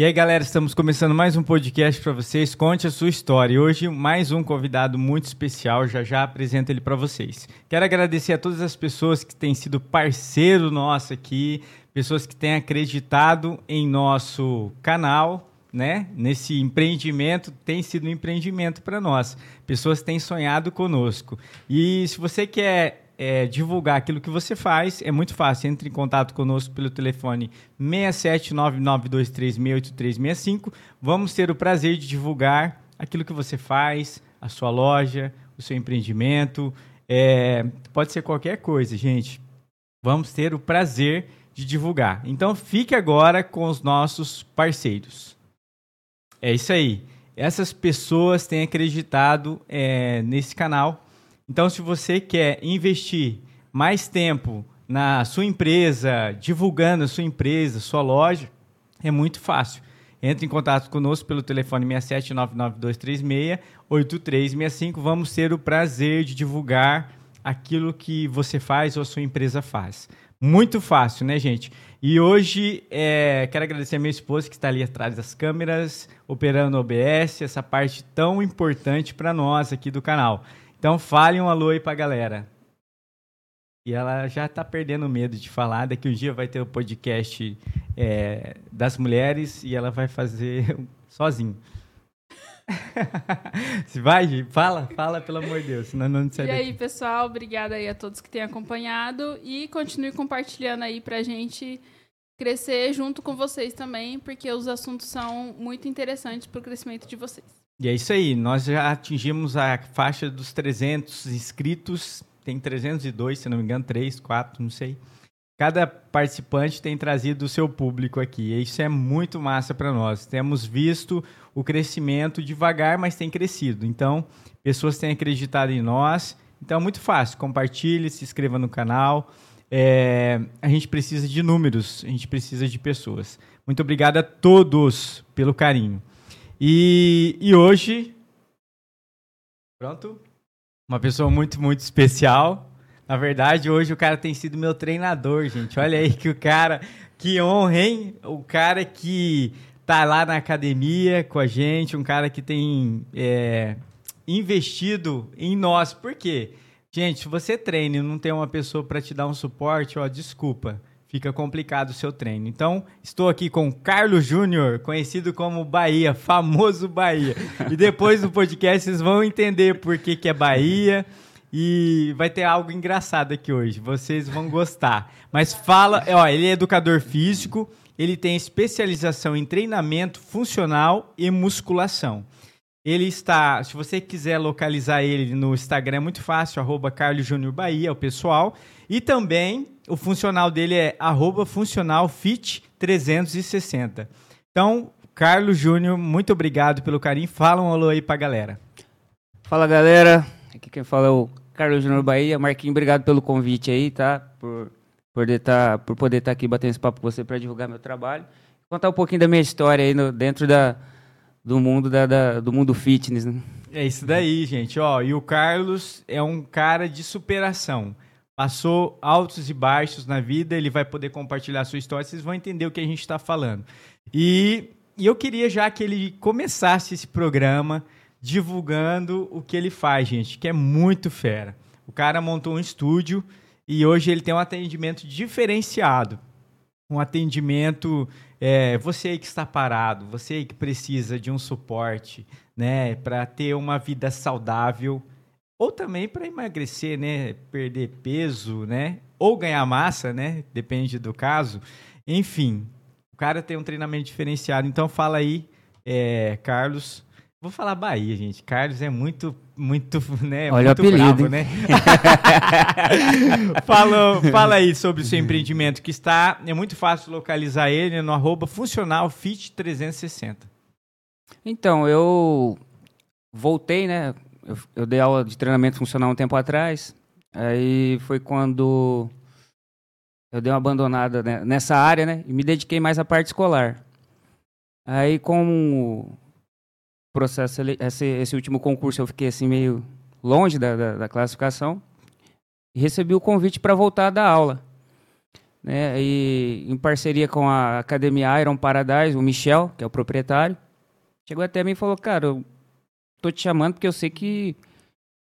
E aí, galera, estamos começando mais um podcast para vocês. Conte a sua história. E hoje, mais um convidado muito especial. Já já apresento ele para vocês. Quero agradecer a todas as pessoas que têm sido parceiro nosso aqui, pessoas que têm acreditado em nosso canal, né? Nesse empreendimento, tem sido um empreendimento para nós. Pessoas têm sonhado conosco. E se você quer é, divulgar aquilo que você faz, é muito fácil. Entre em contato conosco pelo telefone 67992368365. Vamos ter o prazer de divulgar aquilo que você faz, a sua loja, o seu empreendimento. É, pode ser qualquer coisa, gente. Vamos ter o prazer de divulgar. Então fique agora com os nossos parceiros. É isso aí. Essas pessoas têm acreditado é, nesse canal então, se você quer investir mais tempo na sua empresa, divulgando a sua empresa, sua loja, é muito fácil. Entre em contato conosco pelo telefone 67992368365. Vamos ter o prazer de divulgar aquilo que você faz ou a sua empresa faz. Muito fácil, né, gente? E hoje é, quero agradecer a minha esposa que está ali atrás das câmeras, operando o OBS, essa parte tão importante para nós aqui do canal. Então fale um alô aí pra galera. E ela já tá perdendo medo de falar. Daqui um dia vai ter o podcast é, das mulheres e ela vai fazer sozinho. Se vai, fala, fala pelo amor de Deus, senão não sai E daqui. aí, pessoal, obrigada aí a todos que têm acompanhado e continue compartilhando aí pra gente crescer junto com vocês também, porque os assuntos são muito interessantes pro crescimento de vocês. E é isso aí, nós já atingimos a faixa dos 300 inscritos, tem 302, se não me engano, 3, 4, não sei. Cada participante tem trazido o seu público aqui, e isso é muito massa para nós. Temos visto o crescimento devagar, mas tem crescido. Então, pessoas têm acreditado em nós. Então, é muito fácil. Compartilhe, se inscreva no canal. É, a gente precisa de números, a gente precisa de pessoas. Muito obrigado a todos pelo carinho. E, e hoje, pronto, uma pessoa muito, muito especial. Na verdade, hoje o cara tem sido meu treinador, gente. Olha aí que o cara, que honra, hein? O cara que tá lá na academia com a gente, um cara que tem é, investido em nós. Por quê? Gente, se você treina e não tem uma pessoa para te dar um suporte, ó, desculpa fica complicado o seu treino. Então, estou aqui com Carlos Júnior, conhecido como Bahia, famoso Bahia. E depois do podcast vocês vão entender por que, que é Bahia. E vai ter algo engraçado aqui hoje, vocês vão gostar. Mas fala, ó, ele é educador físico, ele tem especialização em treinamento funcional e musculação. Ele está, se você quiser localizar ele no Instagram, é muito fácil, arroba Carlos Júnior Bahia, o pessoal. E também o funcional dele é arroba funcionalfit360. Então, Carlos Júnior, muito obrigado pelo carinho. Fala um alô aí pra galera. Fala, galera. Aqui quem fala é o Carlos Júnior Bahia. Marquinhos, obrigado pelo convite aí, tá? Por poder tá, por poder estar tá aqui batendo esse papo com você para divulgar meu trabalho. Contar um pouquinho da minha história aí no, dentro da, do mundo da, da, do mundo fitness, né? É isso daí, gente. Ó, e o Carlos é um cara de superação passou altos e baixos na vida, ele vai poder compartilhar a sua história, vocês vão entender o que a gente está falando. E, e, eu queria já que ele começasse esse programa divulgando o que ele faz, gente, que é muito fera. O cara montou um estúdio e hoje ele tem um atendimento diferenciado. Um atendimento, é, você aí que está parado, você aí que precisa de um suporte, né, para ter uma vida saudável, ou também para emagrecer, né? Perder peso, né? Ou ganhar massa, né? Depende do caso. Enfim, o cara tem um treinamento diferenciado. Então fala aí, é, Carlos. Vou falar Bahia, gente. Carlos é muito, muito, né? Olha muito o apelido, bravo, né? fala, fala aí sobre o seu empreendimento que está. É muito fácil localizar ele no arroba funcionalfit360. Então, eu voltei, né? eu, eu dei aula de treinamento funcional um tempo atrás. Aí foi quando eu dei uma abandonada né, nessa área, né? E me dediquei mais à parte escolar. Aí, com o processo, esse, esse último concurso, eu fiquei assim meio longe da, da, da classificação. E recebi o convite para voltar a dar aula. né? E em parceria com a Academia Iron Paradise, o Michel, que é o proprietário, chegou até mim e falou: Cara, eu tô te chamando porque eu sei que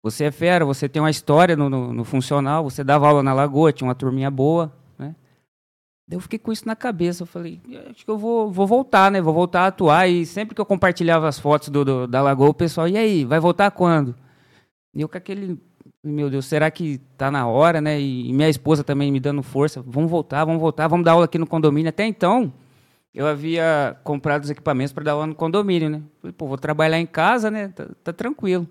você é fera, você tem uma história no, no, no funcional, você dava aula na Lagoa, tinha uma turminha boa? Eu fiquei com isso na cabeça. Eu falei, acho que eu vou, vou voltar, né? Vou voltar a atuar. E sempre que eu compartilhava as fotos do, do da Lagoa, o pessoal, e aí, vai voltar quando? E eu com aquele, meu Deus, será que tá na hora, né? E minha esposa também me dando força, vamos voltar, vamos voltar, vamos dar aula aqui no condomínio. Até então, eu havia comprado os equipamentos para dar aula no condomínio, né? Falei, pô, vou trabalhar em casa, né? Tá, tá tranquilo.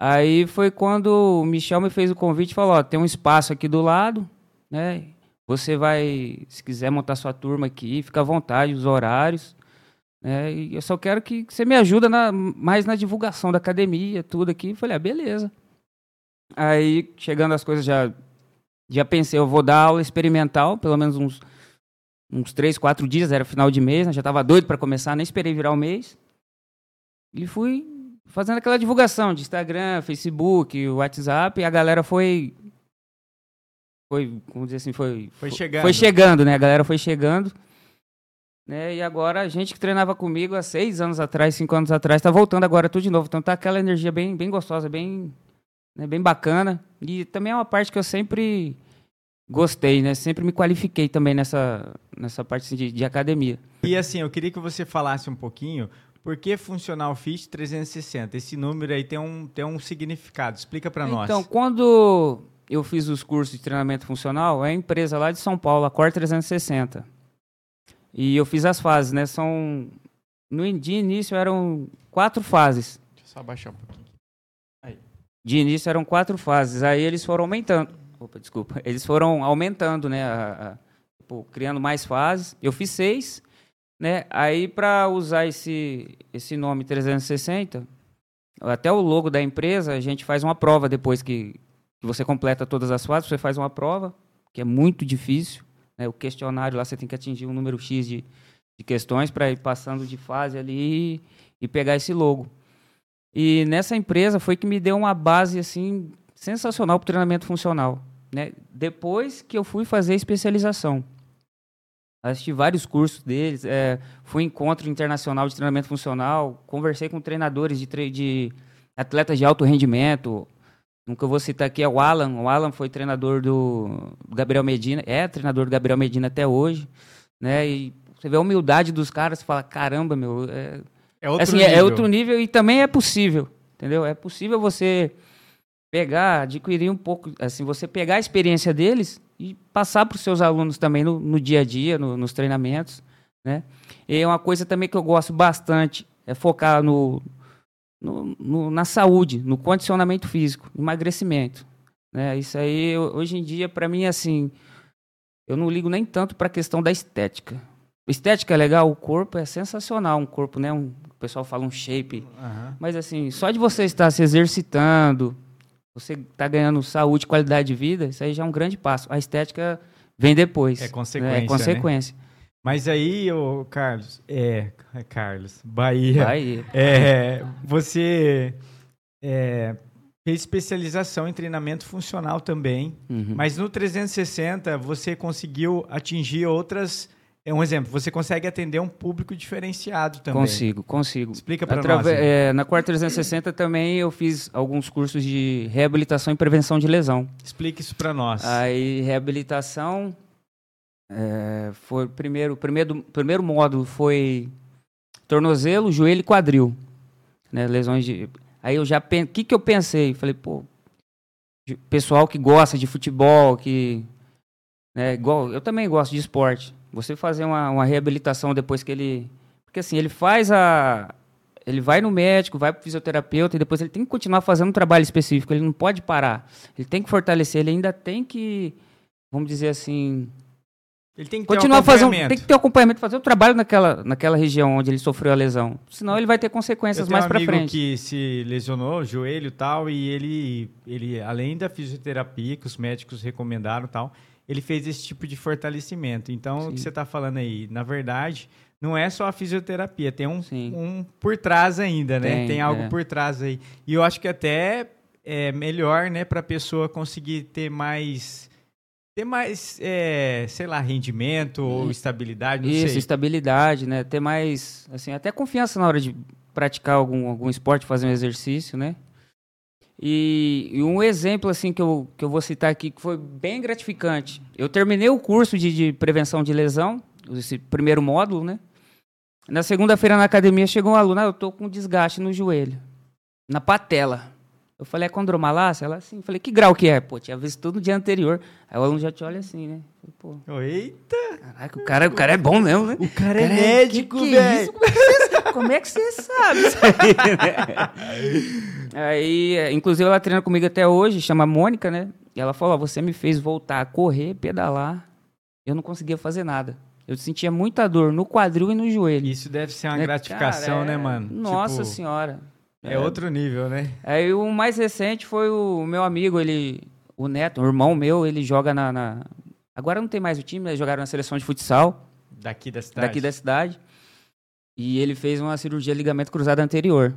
Aí foi quando o Michel me fez o convite e falou: ó, tem um espaço aqui do lado, né? Você vai, se quiser montar sua turma aqui, fica à vontade, os horários. Né? E eu só quero que você me ajude na, mais na divulgação da academia, tudo aqui. Eu falei, ah, beleza. Aí, chegando as coisas, já, já pensei, eu vou dar aula experimental, pelo menos uns, uns três, quatro dias, era final de mês, né? já estava doido para começar, nem esperei virar o mês. E fui fazendo aquela divulgação de Instagram, Facebook, WhatsApp, e a galera foi. Foi, vamos dizer assim, foi. Foi chegando. Foi chegando, né? A galera foi chegando. Né? E agora a gente que treinava comigo há seis anos atrás, cinco anos atrás, está voltando agora tudo de novo. Então tá aquela energia bem, bem gostosa, bem, né? bem bacana. E também é uma parte que eu sempre gostei, né? Sempre me qualifiquei também nessa, nessa parte assim, de, de academia. E assim, eu queria que você falasse um pouquinho por que Funcional Fit 360? Esse número aí tem um, tem um significado. Explica para nós. Então, quando eu fiz os cursos de treinamento funcional, é a empresa lá de São Paulo, a Core 360. E eu fiz as fases, né? São no de início eram quatro fases. Deixa eu só abaixar um pouquinho. Aí. De início eram quatro fases. Aí eles foram aumentando. Opa, desculpa. Eles foram aumentando, né? A, a, tipo, criando mais fases. Eu fiz seis. Né? Aí, para usar esse, esse nome 360, até o logo da empresa, a gente faz uma prova depois que, que você completa todas as fases, você faz uma prova, que é muito difícil. Né? O questionário lá você tem que atingir um número X de, de questões para ir passando de fase ali e, pegar esse logo. E nessa empresa foi que me deu uma base assim sensacional para treinamento funcional. Né? Depois que eu fui fazer especialização assisti vários cursos deles, é, fui em encontro internacional de treinamento funcional, conversei com treinadores de, de atletas de alto rendimento. Nunca vou citar aqui é o Alan. O Alan foi treinador do Gabriel Medina, é treinador do Gabriel Medina até hoje, né? E você vê a humildade dos caras, você fala, caramba, meu, é, é outro assim, é, é nível. É outro nível e também é possível, entendeu? É possível você pegar, adquirir um pouco, assim, você pegar a experiência deles e passar para os seus alunos também no, no dia a dia, no, nos treinamentos. Né? E é uma coisa também que eu gosto bastante é focar no, no, no na saúde, no condicionamento físico, emagrecimento. Né? Isso aí, hoje em dia, para mim, assim, eu não ligo nem tanto para a questão da estética. Estética é legal, o corpo é sensacional, um corpo, né? Um, o pessoal fala um shape. Uhum. Mas assim, só de você estar se exercitando, você está ganhando saúde, qualidade de vida, isso aí já é um grande passo. A estética vem depois. É consequência. Né? É consequência. Né? Mas aí, o Carlos, é, é, Carlos, Bahia. Bahia. É, você é, fez especialização em treinamento funcional também, uhum. mas no 360 você conseguiu atingir outras é um exemplo, você consegue atender um público diferenciado também. Consigo, consigo. Explica para nós. É, na Quarta 360 também eu fiz alguns cursos de reabilitação e prevenção de lesão. Explique isso para nós. Aí, reabilitação, é, foi primeiro, primeiro, primeiro módulo foi tornozelo, joelho e quadril. Né, lesões de... Aí eu já... O que, que eu pensei? Falei, pô, pessoal que gosta de futebol, que... Né, igual, eu também gosto de esporte você fazer uma, uma reabilitação depois que ele. Porque assim, ele faz a. Ele vai no médico, vai para o fisioterapeuta e depois ele tem que continuar fazendo um trabalho específico. Ele não pode parar. Ele tem que fortalecer, ele ainda tem que, vamos dizer assim, ele tem que continuar ter um fazendo, tem que ter um acompanhamento, fazer o trabalho naquela, naquela região onde ele sofreu a lesão. Senão ele vai ter consequências mais para frente. um que se lesionou, joelho e tal, e ele, ele, além da fisioterapia que os médicos recomendaram tal, ele fez esse tipo de fortalecimento. Então, Sim. o que você está falando aí, na verdade, não é só a fisioterapia, tem um, um por trás ainda, né? Tem, tem algo é. por trás aí. E eu acho que até é melhor, né, para a pessoa conseguir ter mais ter mais, é, sei lá, rendimento ou estabilidade, não Isso, sei. estabilidade, né? Ter mais, assim, até confiança na hora de praticar algum, algum esporte, fazer um exercício, né? E, e um exemplo, assim, que eu, que eu vou citar aqui, que foi bem gratificante. Eu terminei o curso de, de prevenção de lesão, esse primeiro módulo, né? Na segunda-feira na academia chegou um aluno, ah, eu tô com desgaste no joelho, na patela. Eu falei, é condromalácia? Ela assim, falei, que grau que é? Pô, tinha visto tudo no dia anterior. Aí o aluno já te olha assim, né? Falei, Pô, Eita! caraca, o cara, o cara é bom mesmo, né? O cara é Cara, médico, é velho! Como é que você- Como é que você sabe isso aí, né? Aí, é, inclusive, ela treina comigo até hoje, chama Mônica, né? E ela falou, ó, você me fez voltar a correr, pedalar. Eu não conseguia fazer nada. Eu sentia muita dor no quadril e no joelho. Isso deve ser uma Né, gratificação, cara, né, é- mano? Nossa Tipo, senhora. É outro nível, né? Aí o mais recente foi o meu amigo, ele, o Neto, o irmão meu, ele joga na, na- Agora não tem mais o time, eles jogaram na seleção de futsal Daqui da cidade. daqui da cidade. E ele fez uma cirurgia de ligamento cruzado anterior.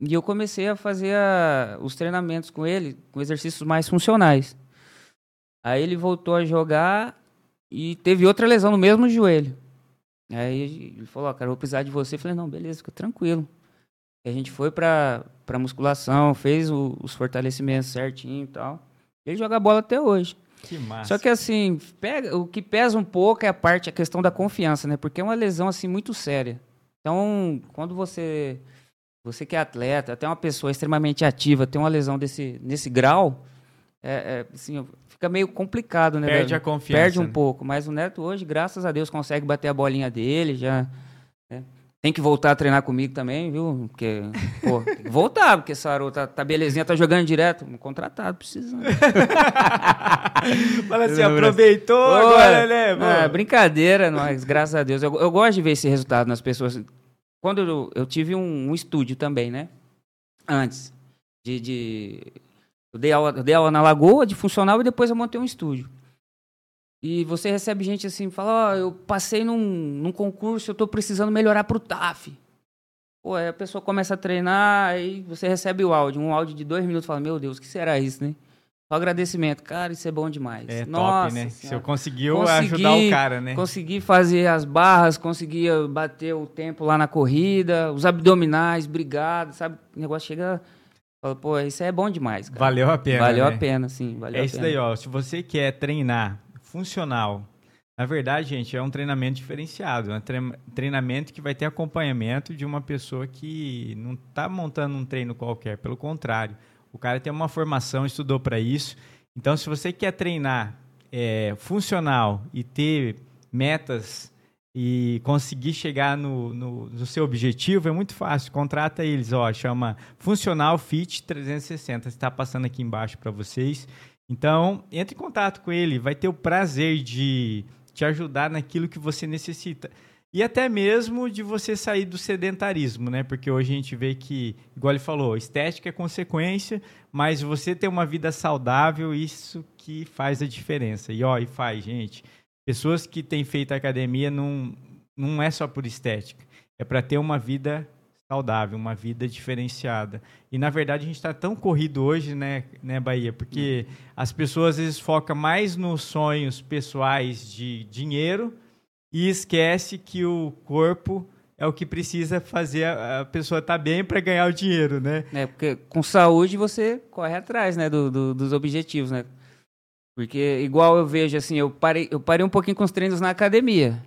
E eu comecei a fazer a- os treinamentos com ele, com exercícios mais funcionais. Aí ele voltou a jogar e teve outra lesão no mesmo joelho. Aí ele falou, ó, cara, eu vou precisar de você. Eu falei, não, beleza, fica tranquilo. A gente foi pra, pra musculação, fez o- os fortalecimentos certinho e tal. Ele joga bola até hoje. Que massa. Só que assim, pega, o que pesa um pouco é a parte, a questão da confiança, né? Porque é uma lesão assim muito séria. Então, quando você você que é atleta, até uma pessoa extremamente ativa, tem uma lesão desse nesse grau, é, é, assim, fica meio complicado, né? Perde velho? a confiança. Perde um né? pouco, mas o Neto hoje, graças a Deus, consegue bater a bolinha dele, já? Tem que voltar a treinar comigo também, viu? Porque, pô, tem que voltar, porque Sarou tá, tá belezinha, tá jogando direto, contratado, precisando. Fala assim, aproveitou Pô, agora, né? pô? É, brincadeira, mas graças a Deus. Eu, eu gosto de ver esse resultado nas pessoas. Quando eu, eu tive um, um estúdio também, né? Antes. De. de- eu, dei aula, eu dei aula na Lagoa de funcional e depois eu montei um estúdio. E você recebe gente assim, fala, ó, eu passei num, num concurso, eu tô precisando melhorar pro TAF. Pô, aí a pessoa começa a treinar, aí você recebe o áudio, um áudio de dois minutos, fala, meu Deus, o que será isso, né? Só agradecimento. Cara, isso é bom demais. É Nossa top, né? Se Senhora. eu conseguiu Consegui, ajudar o cara, né? Consegui fazer as barras, conseguia bater o tempo lá na corrida, os abdominais, obrigado, sabe? O negócio chega. Fala, pô, isso é bom demais, cara. Valeu a pena, Valeu né? a pena, sim. Valeu É a isso pena. daí, ó. Se você quer treinar funcional, na verdade, gente, é um treinamento diferenciado. É um tre- treinamento que vai ter acompanhamento de uma pessoa que não está montando um treino qualquer. Pelo contrário, o cara tem uma formação, estudou para isso. Então, se você quer treinar é, funcional e ter metas e conseguir chegar no, no, no seu objetivo, é muito fácil. Contrata eles, ó, chama Funcional Fit 360. Está passando aqui embaixo para vocês. Então, entre em contato com ele, vai ter o prazer de te ajudar naquilo que você necessita. E até mesmo de você sair do sedentarismo, né? Porque hoje a gente vê que, igual ele falou, estética é consequência, mas você ter uma vida saudável, isso que faz a diferença. E ó, e faz, gente. Pessoas que têm feito academia não, não é só por estética, é para ter uma vida saudável, uma vida diferenciada. E na verdade a gente está tão corrido hoje, né, né, Bahia? Porque as pessoas às vezes focam mais nos sonhos pessoais de dinheiro e esquece que o corpo é o que precisa fazer a, pessoa estar bem para ganhar o dinheiro, né? É, porque com saúde você corre atrás, né, do, do- dos objetivos, né? Porque igual eu vejo assim, eu parei, eu parei um pouquinho com os treinos na academia.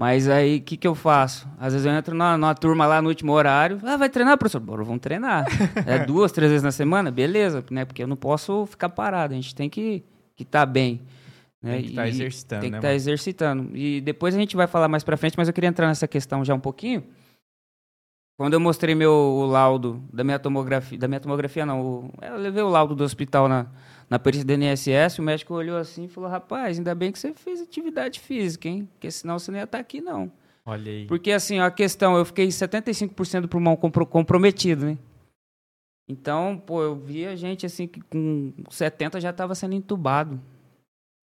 Mas aí, o que, que eu faço? Às vezes eu entro numa, numa turma lá no último horário. Ah, vai treinar, professor? Bora, vamos treinar. É duas, três vezes na semana? Beleza, né? Porque eu não posso ficar parado. A gente tem que estar bem. né? Tem que estar E exercitando, Tem que né? estar mano? exercitando. E depois a gente vai falar mais pra frente, mas eu queria entrar nessa questão já um pouquinho. Quando eu mostrei meu o laudo da minha tomografia, da minha tomografia não, eu levei o laudo do hospital na, na perícia do INSS, o médico olhou assim e falou, rapaz, ainda bem que você fez atividade física, hein? Porque senão você não ia estar aqui, não. Olha aí. Porque assim, a questão, eu fiquei 75% do pulmão compro- comprometido, né? Então, pô, eu via gente assim que com 70 já estava sendo entubado.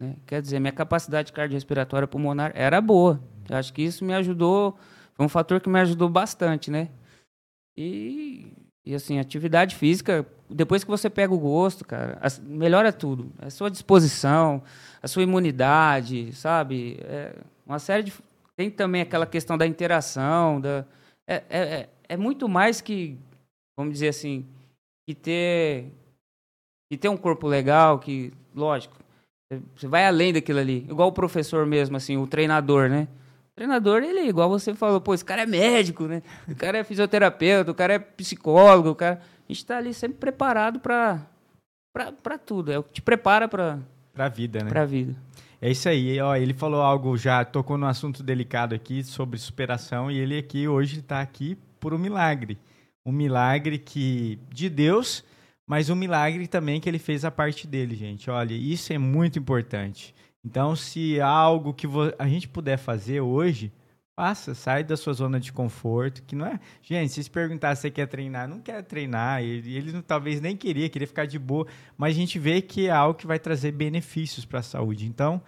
né? Quer dizer, minha capacidade cardiorrespiratória pulmonar era boa. Eu acho que isso me ajudou, foi um fator que me ajudou bastante, né? E, E assim, atividade física, depois que você pega o gosto, cara, melhora tudo. A sua disposição, a sua imunidade, sabe? É uma série de. Tem também aquela questão da interação, da. É, é, é- é muito mais que, vamos dizer assim, que ter. Que ter um corpo legal, que, lógico, você vai além daquilo ali. Igual o professor mesmo, assim, o treinador, né? Treinador, ele, igual você falou, pô, esse cara é médico, né? O cara é fisioterapeuta, o cara é psicólogo, o cara... A gente tá ali sempre preparado pra, pra tudo. É o que te prepara pra, Pra vida, né? pra vida. É isso aí, ó, ele falou algo, já tocou num assunto delicado aqui sobre superação e ele aqui hoje está aqui por um milagre. Um milagre que de Deus, mas um milagre também que ele fez a parte dele, gente. Olha, isso é muito importante. Então, se há algo que a gente puder fazer hoje, faça, sai da sua zona de conforto, que não é... Gente, se perguntar se você quer treinar, não quer treinar, ele, ele não- talvez nem queria, queria ficar de boa, mas a gente vê que é algo que vai trazer benefícios para a saúde. Então,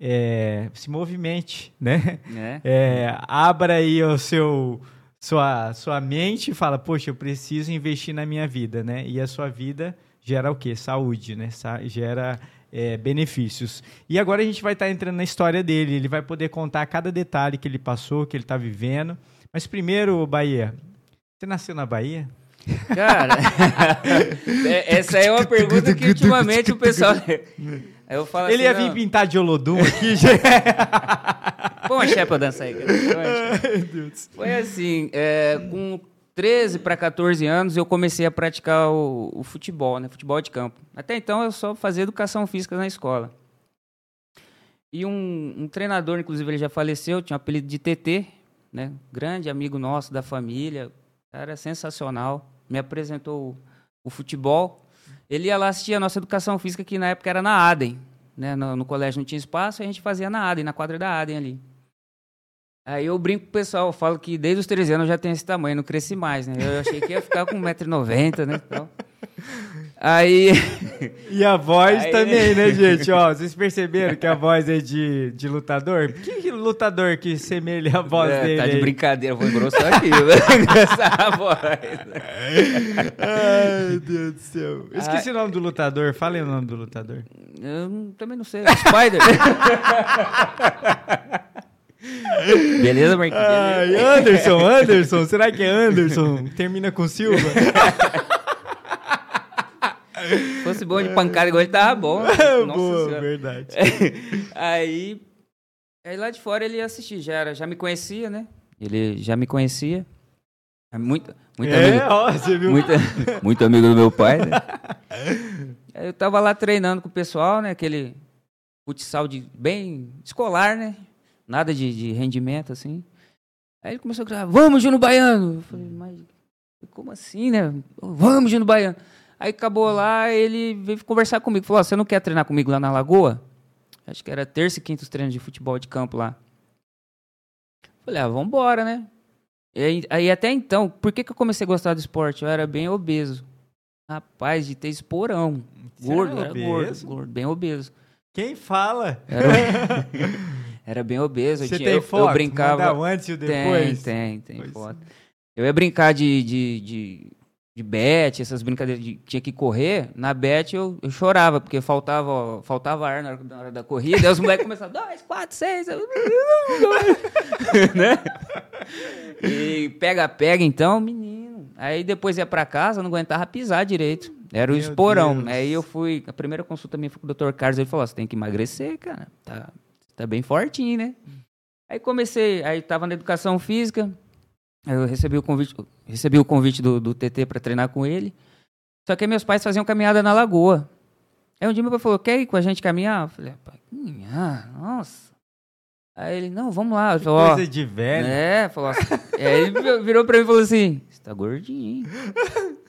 é, se movimente, né? Né? É, abra aí o seu sua sua mente e fala, poxa, eu preciso investir na minha vida, né? E a sua vida gera o quê? Saúde, né? Sa- gera é, benefícios. E agora a gente vai estar entrando na história dele. Ele vai poder contar cada detalhe que ele passou, que ele está vivendo. Mas primeiro, Bahia, você nasceu na Bahia? Cara, é- essa é uma pergunta que ultimamente o pessoal... Eu falo ele assim, ia vir não, pintar de Olodum aqui, gente. Põe uma aí, cara. Foi assim, é, com 13 para 14 anos eu comecei a praticar o, o futebol, né? Futebol de campo. Até então eu só fazia educação física na escola. E um, um treinador, inclusive ele já faleceu, tinha o apelido de TT, né? Grande amigo nosso da família, cara sensacional. Me apresentou o, o futebol. Ele ia lá assistir a nossa educação física, que na época era na Adem. Né? No, no colégio não tinha espaço, a gente fazia na Adem, na quadra da Adem ali. Aí eu brinco com o pessoal, eu falo que desde os 13 anos eu já tenho esse tamanho, não cresci mais, né? Eu achei que ia ficar com 1,90m, né? Então, aí, E a voz Aí, também, né, gente? Ó, vocês perceberam que a voz é de, de lutador? Que lutador que semelha a voz É, dele? tá de aí? brincadeira, vou engrossar aqui, vai engrossar a voz. Ai, meu Deus do céu. Eu esqueci o nome do lutador. Fala aí o nome do lutador. Eu também não sei, Spider. Beleza, Marquinhos? Ai, Anderson, Anderson. Será que é Anderson? Termina com Silva? Se fosse bom de pancada igual ele tava bom. Nossa Boa, Senhora. verdade. aí, aí lá de fora ele ia assistir, já, era, já me conhecia, né? Ele já me conhecia. É Muito, muito é, amigo. ó, você viu? Muito, muito amigo do meu pai, né? Eu tava lá treinando com o pessoal, né? Aquele futsal de, bem escolar, né? Nada de, de rendimento, assim. Aí ele começou a gritar, vamos, Juno Baiano! Eu falei, mas como assim, né? Vamos, Juno Baiano! Aí acabou lá, ele veio conversar comigo. Falou, você não quer treinar comigo lá na Lagoa? Acho que era terça e quinta os treinos de futebol de campo lá. Falei, ah, vambora, né? E aí, aí até então, por que, que eu comecei a gostar do esporte? Eu era bem obeso. Rapaz, de ter esporão. Gordo, era era gordo, gordo, bem obeso. Quem fala? Era, era bem obeso. eu Você tinha- tem eu, foto? Eu brincava. Manda antes e depois? Tem, tem, tem foto. Eu ia brincar de, de, de, de bet, essas brincadeiras de tinha que correr. Na bet eu, eu chorava, porque faltava, faltava ar na hora, na hora da corrida. Aí os moleques começavam, dois, quatro, seis. eu- né? E pega, pega, então, menino. Aí depois ia pra casa, não aguentava pisar direito. Era o Meu esporão. Deus. Aí eu fui, a primeira consulta minha foi com o Dr. Carlos, ele falou, "Ó, você tem que emagrecer, cara. Tá, tá bem fortinho, né? Aí comecei, aí tava na educação física, aí eu recebi o convite, recebi o convite do, do TT para treinar com ele. Só que aí meus pais faziam caminhada na lagoa. Aí um dia meu pai falou, quer ir com a gente caminhar? Eu falei, "Ah, caminhar? Nossa. Aí ele, não, vamos lá. Falei, "Ó, coisa de velho. é, falou assim. aí ele vi- virou pra mim e falou assim: Você tá gordinho, hein?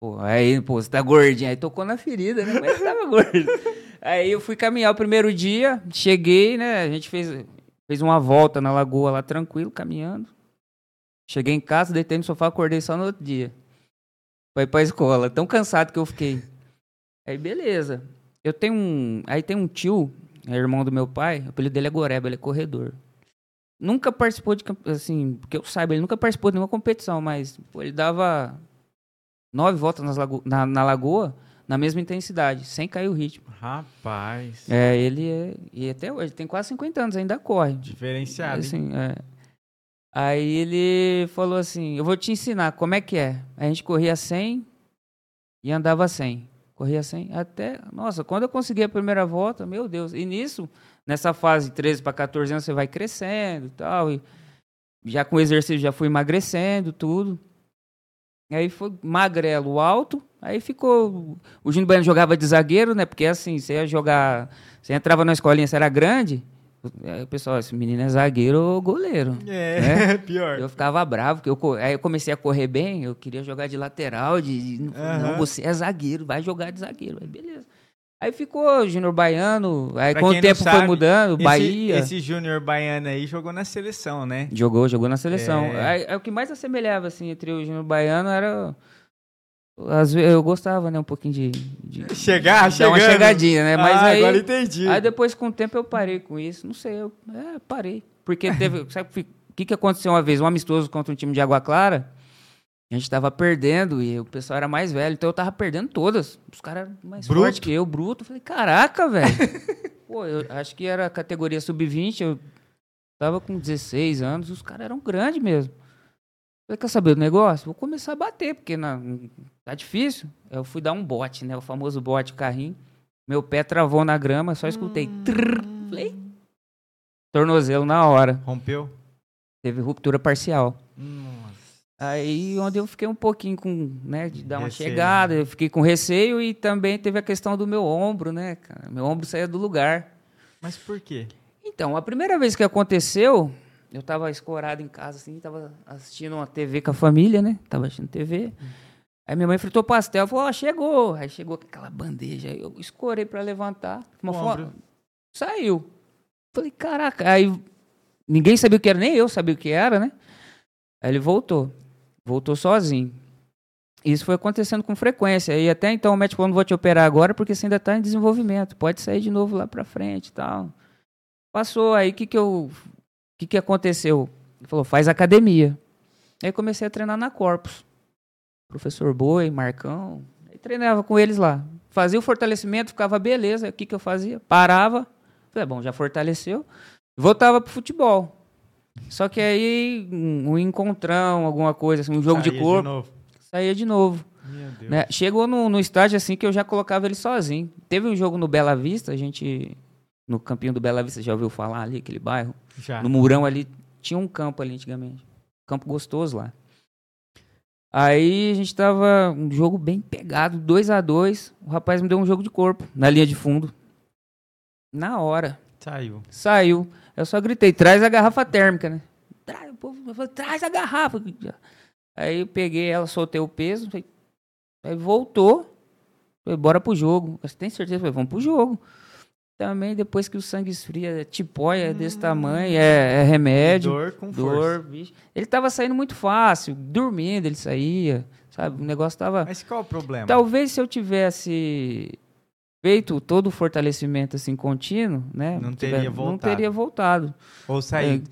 Pô, aí, pô, você tá gordinho. Aí tocou na ferida, né? Mas tava gordo. Aí eu fui caminhar o primeiro dia, cheguei, né? A gente fez, fez uma volta na lagoa lá tranquilo, caminhando. Cheguei em casa, deitei no sofá, acordei só no outro dia. Foi pra escola, tão cansado que eu fiquei. Aí, beleza. Eu tenho um. Aí tem um tio, é irmão do meu pai, o apelido dele é Goreba, ele é corredor nunca participou de assim, porque eu saiba, ele nunca participou de nenhuma competição, mas pô, ele dava nove voltas nas lago- na, na lagoa na mesma intensidade, sem cair o ritmo. Rapaz. É, ele é. E até hoje, tem quase 50 anos, ainda corre. Diferenciado. Assim, é. Aí ele falou assim: Eu vou te ensinar como é que é. A gente corria 100 e andava 100. Corria 100 até. Nossa, quando eu consegui a primeira volta, meu Deus. E nisso, nessa fase de 13 para 14 anos, você vai crescendo e tal. E já com o exercício já fui emagrecendo, tudo. E aí foi magrelo alto. Aí ficou. O Júnior Baiano jogava de zagueiro, né? Porque assim, você ia jogar. Você entrava na escolinha, você era grande. Aí o pessoal, esse menino é zagueiro ou goleiro. É, pior. Eu ficava bravo, porque eu, aí eu comecei a correr bem, eu queria jogar de lateral, de, Aham. não, você é zagueiro, vai jogar de zagueiro. Aí beleza. Aí ficou Júnior Baiano, aí Pra com o tempo foi sabe, mudando, Esse- Bahia. Esse, Júnior Baiano aí jogou na seleção, né? Jogou, jogou na seleção. É. Aí, aí o que mais assemelhava, assim, entre o Júnior Baiano era... Vezes, eu gostava, né, um pouquinho de... de Chegar, chegando. uma chegadinha, né? Mas ah, aí... agora entendi. Aí depois, com o tempo, eu parei com isso. Não sei, eu é, parei. Porque teve. sabe o que, que aconteceu uma vez? Um amistoso contra um time de Água Clara. A gente tava perdendo e o pessoal era mais velho, então eu tava perdendo todas. Os caras eram mais fortes que eu, bruto. Eu Falei, caraca, velho. Pô, eu acho que era categoria sub-20, eu tava com 16 anos, os caras eram grandes mesmo. Falei, quer saber do negócio? Vou começar a bater, porque na, tá difícil. Eu fui dar um bote, né? O famoso bote carrinho. Meu pé travou na grama, só escutei. trrr. Falei, tornozelo na hora. Rompeu? Teve ruptura parcial. Nossa. Aí onde eu fiquei um pouquinho com, né, de dar uma Receio. chegada, eu fiquei com receio e também teve a questão do meu ombro, né, cara? Meu ombro saía do lugar. Mas por quê? Então, a primeira vez que aconteceu, eu tava escorado em casa, assim, tava assistindo uma TV com a família, né? Tava assistindo TV. Aí minha mãe fritou pastel, falou, ó, chegou. Aí chegou aquela bandeja, eu escorei pra levantar. Uma O fo- ombro. Saiu. Falei, caraca. Aí ninguém sabia o que era, nem eu sabia o que era, né? Aí ele voltou. Voltou sozinho. Isso foi acontecendo com frequência. E até então o médico falou, não vou te operar agora porque você ainda está em desenvolvimento. Pode sair de novo lá pra frente e tal. Passou, aí o que que eu... O que que aconteceu? Ele falou, faz academia. Aí comecei a treinar na Corpus. Professor Boi, Marcão. Aí treinava com eles lá. Fazia o fortalecimento, ficava beleza. O que que eu fazia? Parava. Falei, bom, já fortaleceu. Voltava pro futebol. Só que aí, um, encontrão, alguma coisa, assim, um jogo de Saía corpo, novo. saía de novo. Né? Chegou no, no estágio assim que eu já colocava ele sozinho. Teve um jogo no Bela Vista, a gente. No campinho do Bela Vista, já ouviu falar ali, aquele bairro? Já. No Murão ali, tinha um campo ali antigamente. Campo gostoso lá. Aí a gente tava um jogo bem pegado, 2 a 2 O rapaz me deu um jogo de corpo na linha de fundo. Na hora. Saiu. Saiu. Eu só gritei, traz a garrafa térmica, né? Traz, o povo falou, traz a garrafa. Aí eu peguei ela, soltei o peso, falei- aí voltou. Falei, bora pro jogo. Você tem certeza? Falei, vamos pro jogo. Também depois que o sangue esfria, é tipóia é desse tamanho, é, é remédio. Dor com. Dor, bicho. Ele tava saindo muito fácil, dormindo ele saía, sabe? O negócio tava... Mas qual o problema? Talvez se eu tivesse feito todo o fortalecimento assim contínuo, né? Não tiver- teria Não voltado. teria voltado. Ou saído.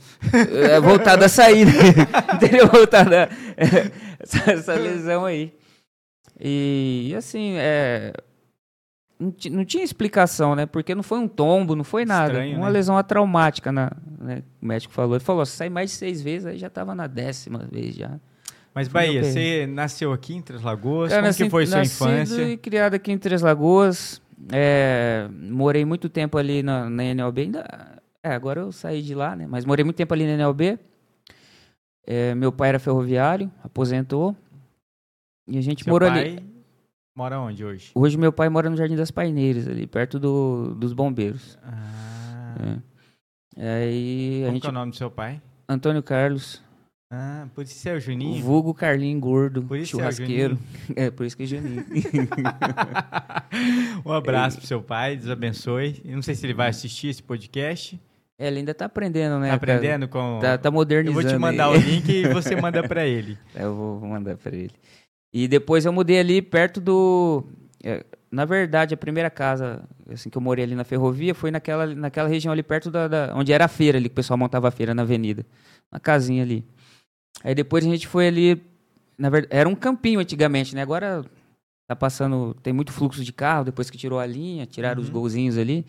É, voltado a sair. não teria voltado a, essa, essa lesão aí. E assim, é, não, ti- não tinha explicação, né? Porque não foi um tombo, não foi nada. Estranho, Uma né? lesão atraumática, na, né? O médico falou. Ele falou, se sai mais de seis vezes, aí já tava na décima vez já. Mas Bahia, você nasceu aqui em Três Lagoas? Cara, Como que nasci- foi sua infância? e criado aqui em Três Lagoas. É, morei muito tempo ali na, na NLB. Ainda, é, agora eu saí de lá, né? Mas morei muito tempo ali na NLB. É, meu pai era ferroviário, aposentou. E a gente Seu morou pai ali. Mora onde hoje? Hoje meu pai mora no Jardim das Paineiras, ali, perto do, dos bombeiros. Ah, É. Aí a Como gente. que é o nome do seu pai? Antônio Carlos, Ah, por isso é o Juninho? vulgo Carlinho Gordo, Por isso é o churrasqueiro. É, por isso que é Juninho. um abraço pro seu pai, Deus abençoe. Eu não sei se ele vai assistir esse podcast. É, ele ainda tá aprendendo, né? Tá aprendendo com... Tá, tá Eu modernizando. vou te mandar o link e você manda pra ele. Eu vou, vou mandar pra ele. E depois eu mudei ali perto do. é, na verdade, a primeira casa assim, que eu morei ali na ferrovia foi naquela, naquela região ali perto da, da- onde era a feira ali, que o pessoal montava a feira na avenida. Uma casinha ali. Aí depois a gente foi ali Na verdade, era um campinho antigamente, né? Agora tá passando, tem muito fluxo de carro depois que tirou a linha, tiraram os Uhum. golzinhos ali,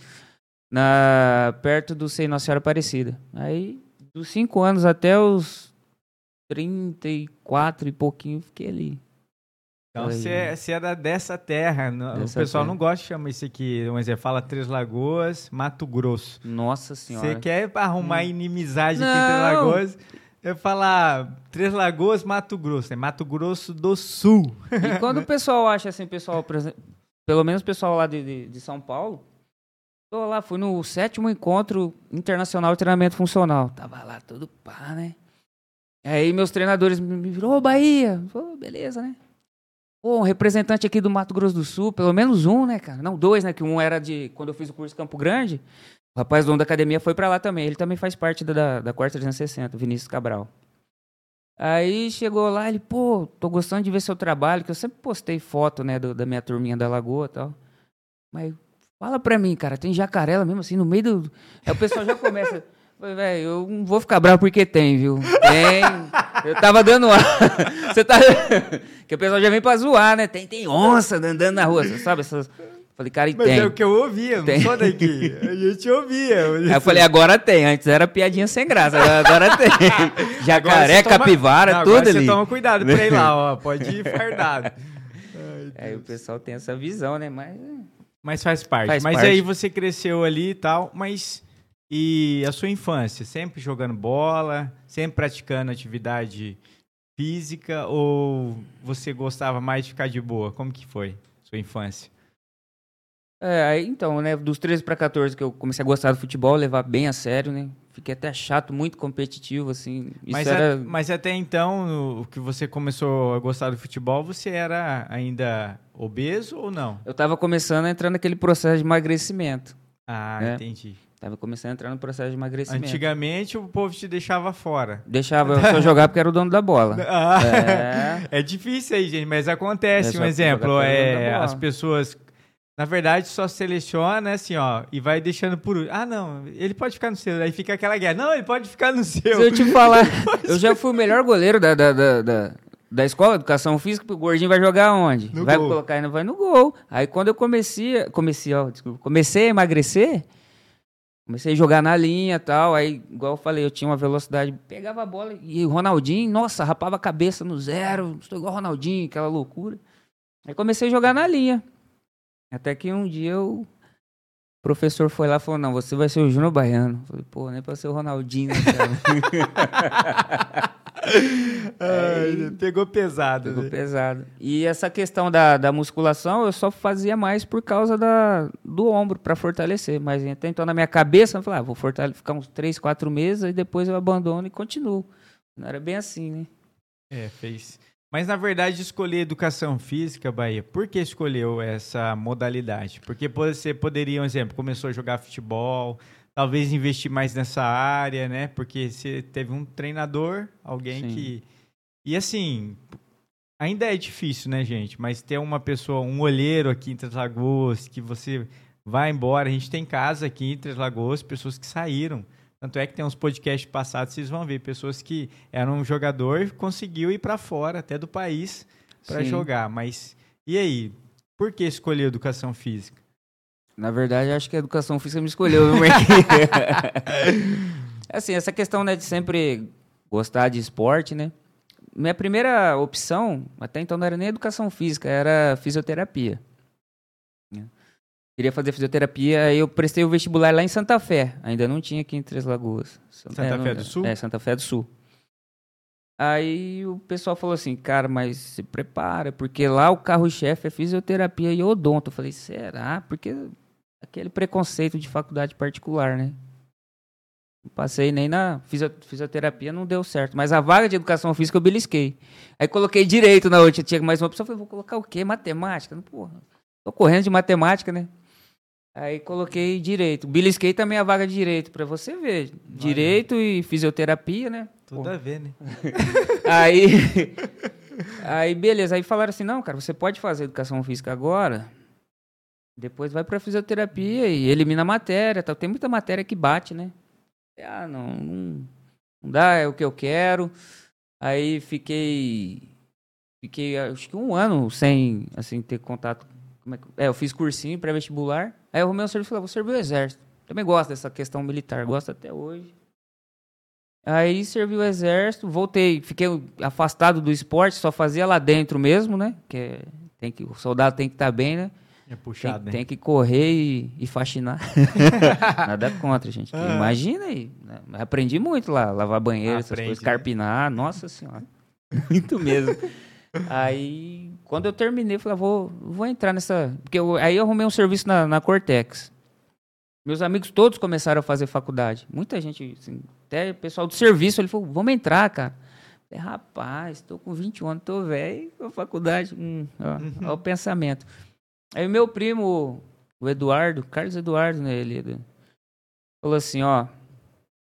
na perto do Sei Nossa Senhora Aparecida. Aí, dos 5 anos até os 34 e pouquinho, fiquei ali. Então você é, você é da- dessa terra. não- Dessa o pessoal terra. não gosta de chamar isso aqui. Mas é, fala Três Lagoas, Mato Grosso. Nossa senhora. Você quer arrumar inimizade aqui em Não. Três Lagoas? Eu falar Três Lagoas, Mato Grosso. É Mato Grosso do Sul. E quando o pessoal acha assim, pessoal, exemplo, pelo menos o pessoal lá de, de, de São Paulo, tô lá, fui no sétimo encontro internacional de treinamento funcional. Tava lá todo pá, né? Aí meus treinadores me me viram, ô Bahia, Pô, beleza, né? Pô, um representante aqui do Mato Grosso do Sul, pelo menos um, né, cara? Não, dois, né? Que um era de. Quando eu fiz o curso Campo Grande, o rapaz dono da academia foi pra lá também. Ele também faz parte da, da, Quarta 360, o Vinícius Cabral. Aí chegou lá, ele, pô, tô gostando de ver seu trabalho, que eu sempre postei foto, né, do- da minha turminha da Lagoa e tal. Mas fala pra mim, cara, tem jacaré lá mesmo assim, no meio do. Aí o pessoal já começa. Falei, velho, eu não vou ficar bravo porque tem, viu? Tem. Eu tava dando ar. Você tá. que o pessoal já vem pra zoar, né? Tem, tem onça andando na rua, você sabe? Essas... Falei, cara, e Mas tem. é o que eu ouvia, eu não Tem. sou daqui. A gente ouvia. Aí eu falei, agora tem. Antes era piadinha sem graça, agora, tem. Agora Jacaré, toma- capivara, Não, tudo agora ali. Você toma cuidado pra ir lá, ó. Pode ir fardado. Aí o pessoal tem essa visão, né? Mas. Mas faz parte. Faz mas parte. aí você cresceu ali e tal, mas. E a sua infância? Sempre jogando bola? Sempre praticando atividade física? Ou você gostava mais de ficar de boa? Como que foi sua infância? É, então, né? Dos 13 para 14 que eu comecei a gostar do futebol, levar bem a sério, né? Fiquei até chato, muito competitivo, assim. Mas, era. a- mas até então, o que você começou a gostar do futebol, você era ainda obeso ou não? Eu tava começando a entrar naquele processo de emagrecimento. Ah, É. entendi. Tava começando a entrar no processo de emagrecimento. Antigamente o povo te deixava fora. Deixava eu só jogar porque era o dono da bola. Ah, É. É difícil aí, gente, mas acontece. Um exemplo, é, as pessoas, na verdade, só seleciona assim, ó, e vai deixando por último. Ah, não, ele pode ficar no seu. Aí fica aquela guerra. Não, ele pode ficar no seu. Se eu te falar, eu já fui o melhor goleiro da, da, da, da, da escola, educação física, o gordinho vai jogar onde? No vai gol. colocar ele vai no gol. Aí quando eu comecei, comecei, ó, desculpa, comecei a emagrecer, comecei a jogar na linha tal, aí, igual eu falei, eu tinha uma velocidade, pegava a bola e o Ronaldinho, nossa, rapava a cabeça no zero, estou igual o Ronaldinho, aquela loucura. Aí comecei a jogar na linha. Até que um dia o professor foi lá e falou, não, você vai ser o Júnior Baiano. Eu Falei, pô, nem pra ser o Ronaldinho, né, cara? Ai, pegou pesado. Pegou né? pesado. E essa questão da, da musculação eu só fazia mais por causa da, do ombro, pra fortalecer. Mas até então na minha cabeça eu falei, ah, vou fortalecer, ficar uns 3, 4 meses, aí depois eu abandono e continuo. Não era bem assim, né? É, fez. Mas na verdade, escolher educação física, Bahia, por que escolheu essa modalidade? Porque você poderia, um exemplo, começou a jogar futebol, talvez investir mais nessa área, né? Porque você teve um treinador, alguém Sim. que. E assim, ainda é difícil, né, gente? Mas ter uma pessoa, um olheiro aqui em Três Lagoas, que você vai embora. A gente tem casa aqui em Três Lagoas, pessoas que saíram. Tanto é que tem uns podcasts passados, vocês vão ver, pessoas que eram um jogador e conseguiu ir para fora, até do país, para jogar. Mas e aí? Por que escolher educação física? Na verdade, acho que a educação física me escolheu, viu, assim, essa questão né, de sempre gostar de esporte, né? Minha primeira opção, até então não era nem educação física, era fisioterapia. né? Queria fazer fisioterapia, aí eu prestei o vestibular lá em Santa Fé. Ainda não tinha aqui em Três Lagoas. Santa É, não- Fé do Sul? É, Santa Fé do Sul. Aí o pessoal falou assim, cara, mas se prepara, porque lá o carro-chefe é fisioterapia e odonto. Eu falei, será? Porque aquele preconceito de faculdade particular, né? Não passei nem na fisio- fisioterapia, não deu certo. Mas a vaga de educação física eu belisquei. Aí coloquei direito na outra, tinha mais uma opção. Falei, vou colocar o quê? Matemática? Não, Porra, tô correndo de matemática, né? Aí coloquei direito. Belisquei também a vaga de direito, pra você ver. Direito e fisioterapia, né? Tudo a ver, né? Aí, aí, beleza. Aí falaram assim: não, cara, você pode fazer educação física agora, depois vai pra fisioterapia e elimina a matéria. Tal. Tem muita matéria que bate, né? Ah, não, não, não dá, é o que eu quero. Aí fiquei fiquei acho que um ano sem assim ter contato. É, que- é, eu fiz cursinho pré-vestibular. Aí eu um serviço falei, vou servir o exército. Também gosto dessa questão militar, gosto até hoje. Aí servi o exército, voltei, fiquei afastado do esporte, só fazia lá dentro mesmo, né? Que é- tem que, o soldado tem que estar bem, né? É Tem, puxado, né? tem que correr e, e faxinar. Nada contra, gente. Ah. Imagina aí. né? Aprendi muito lá, lavar banheiro, essas Aprende, coisas, né? carpinar. Nossa senhora. Muito mesmo. aí, quando eu terminei, eu falei, ah, vou, vou entrar nessa. Porque eu- aí eu arrumei um serviço na, na Cortex. Meus amigos todos começaram a fazer faculdade. Muita gente, assim, até o pessoal do serviço, ele falou, vamos entrar, cara. Eu falei, rapaz, tô com 21 anos, tô velho, faculdade. Hum, ó, ó o pensamento. Aí o meu primo, o Eduardo, Carlos Eduardo, né, ele falou assim, ó,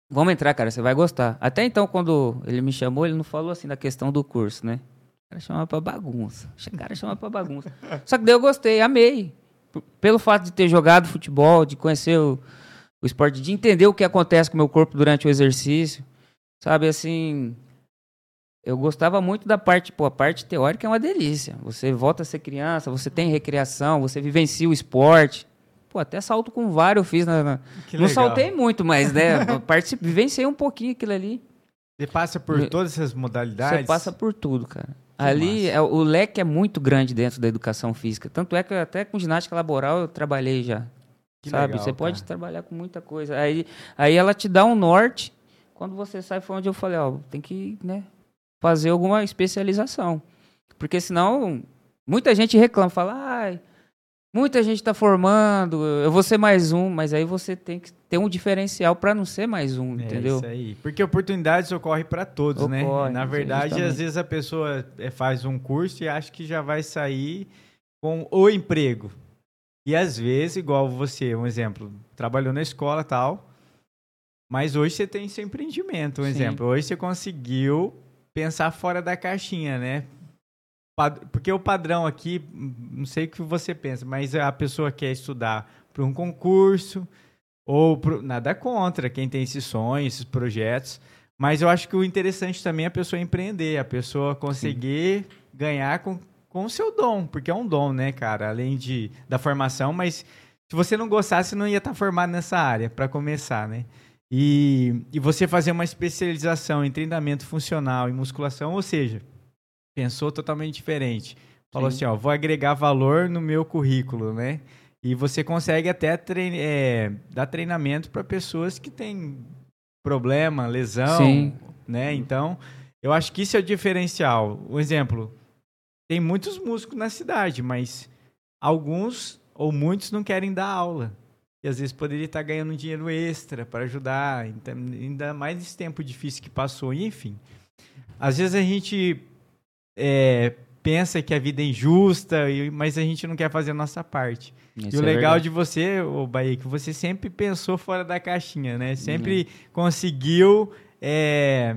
vamos entrar, cara, você vai gostar. Até então, quando ele me chamou, ele não falou assim da questão do curso, né? O cara chamava pra bagunça. O cara chamava pra bagunça. Só que daí eu gostei, amei. Pelo fato de ter jogado futebol, de conhecer o, o esporte, de entender o que acontece com o meu corpo durante o exercício. Sabe, assim, eu gostava muito da parte, pô, a parte teórica é uma delícia. Você volta a ser criança, você tem recreação, você vivencia o esporte. Pô, até salto com vara eu fiz na. na- Não saltei muito, mas, né, participei, vivenciei um pouquinho aquilo ali. Você passa por todas essas modalidades? Você passa por tudo, cara. Que Ali, é, o leque é muito grande dentro da educação física. Tanto é que até com ginástica laboral eu trabalhei já. Que sabe? legal, você pode cara. trabalhar com muita coisa. Aí, aí ela te dá um norte. Quando você sai, foi onde eu falei, ó, tem que, né, fazer alguma especialização. Porque senão, muita gente reclama, fala, ai, muita gente está formando, eu vou ser mais um, mas aí você tem que ter um diferencial para não ser mais um, É entendeu? isso aí. Porque oportunidades ocorrem para todos, né? Ocorre, Na verdade, justamente. às vezes a pessoa eh, faz um curso e acha que já vai sair com o emprego. E às vezes, igual você, um exemplo, trabalhou na escola e tal, mas hoje você tem seu empreendimento, um Sim. exemplo. Hoje você conseguiu pensar fora da caixinha, né? Porque o padrão aqui, não sei o que você pensa, mas a pessoa quer estudar para um concurso, ou pro- nada contra quem tem esses sonhos, esses projetos. Mas eu acho que o interessante também é a pessoa empreender, a pessoa conseguir ganhar com, com o seu dom, porque é um dom, né, cara? Além de, da formação, mas se você não gostasse, não ia estar formado nessa área, para começar, né? E, e você fazer uma especialização em treinamento funcional e musculação, ou seja, pensou totalmente diferente. Falou Sim. assim, ó, vou agregar valor no meu currículo, né? E você consegue até trein- é, dar treinamento para pessoas que têm problema, lesão, Sim. né? Então, eu acho que isso é o diferencial. Um exemplo, tem muitos músicos na cidade, mas alguns ou muitos não querem dar aula. E às vezes poderia estar ganhando um dinheiro extra para ajudar, então, ainda mais nesse tempo difícil que passou, enfim. Às vezes a gente é, pensa que a vida é injusta, mas a gente não quer fazer a nossa parte. Isso e o é legal verdade. de você, o Bahia, é que você sempre pensou fora da caixinha, né? Sempre conseguiu, é,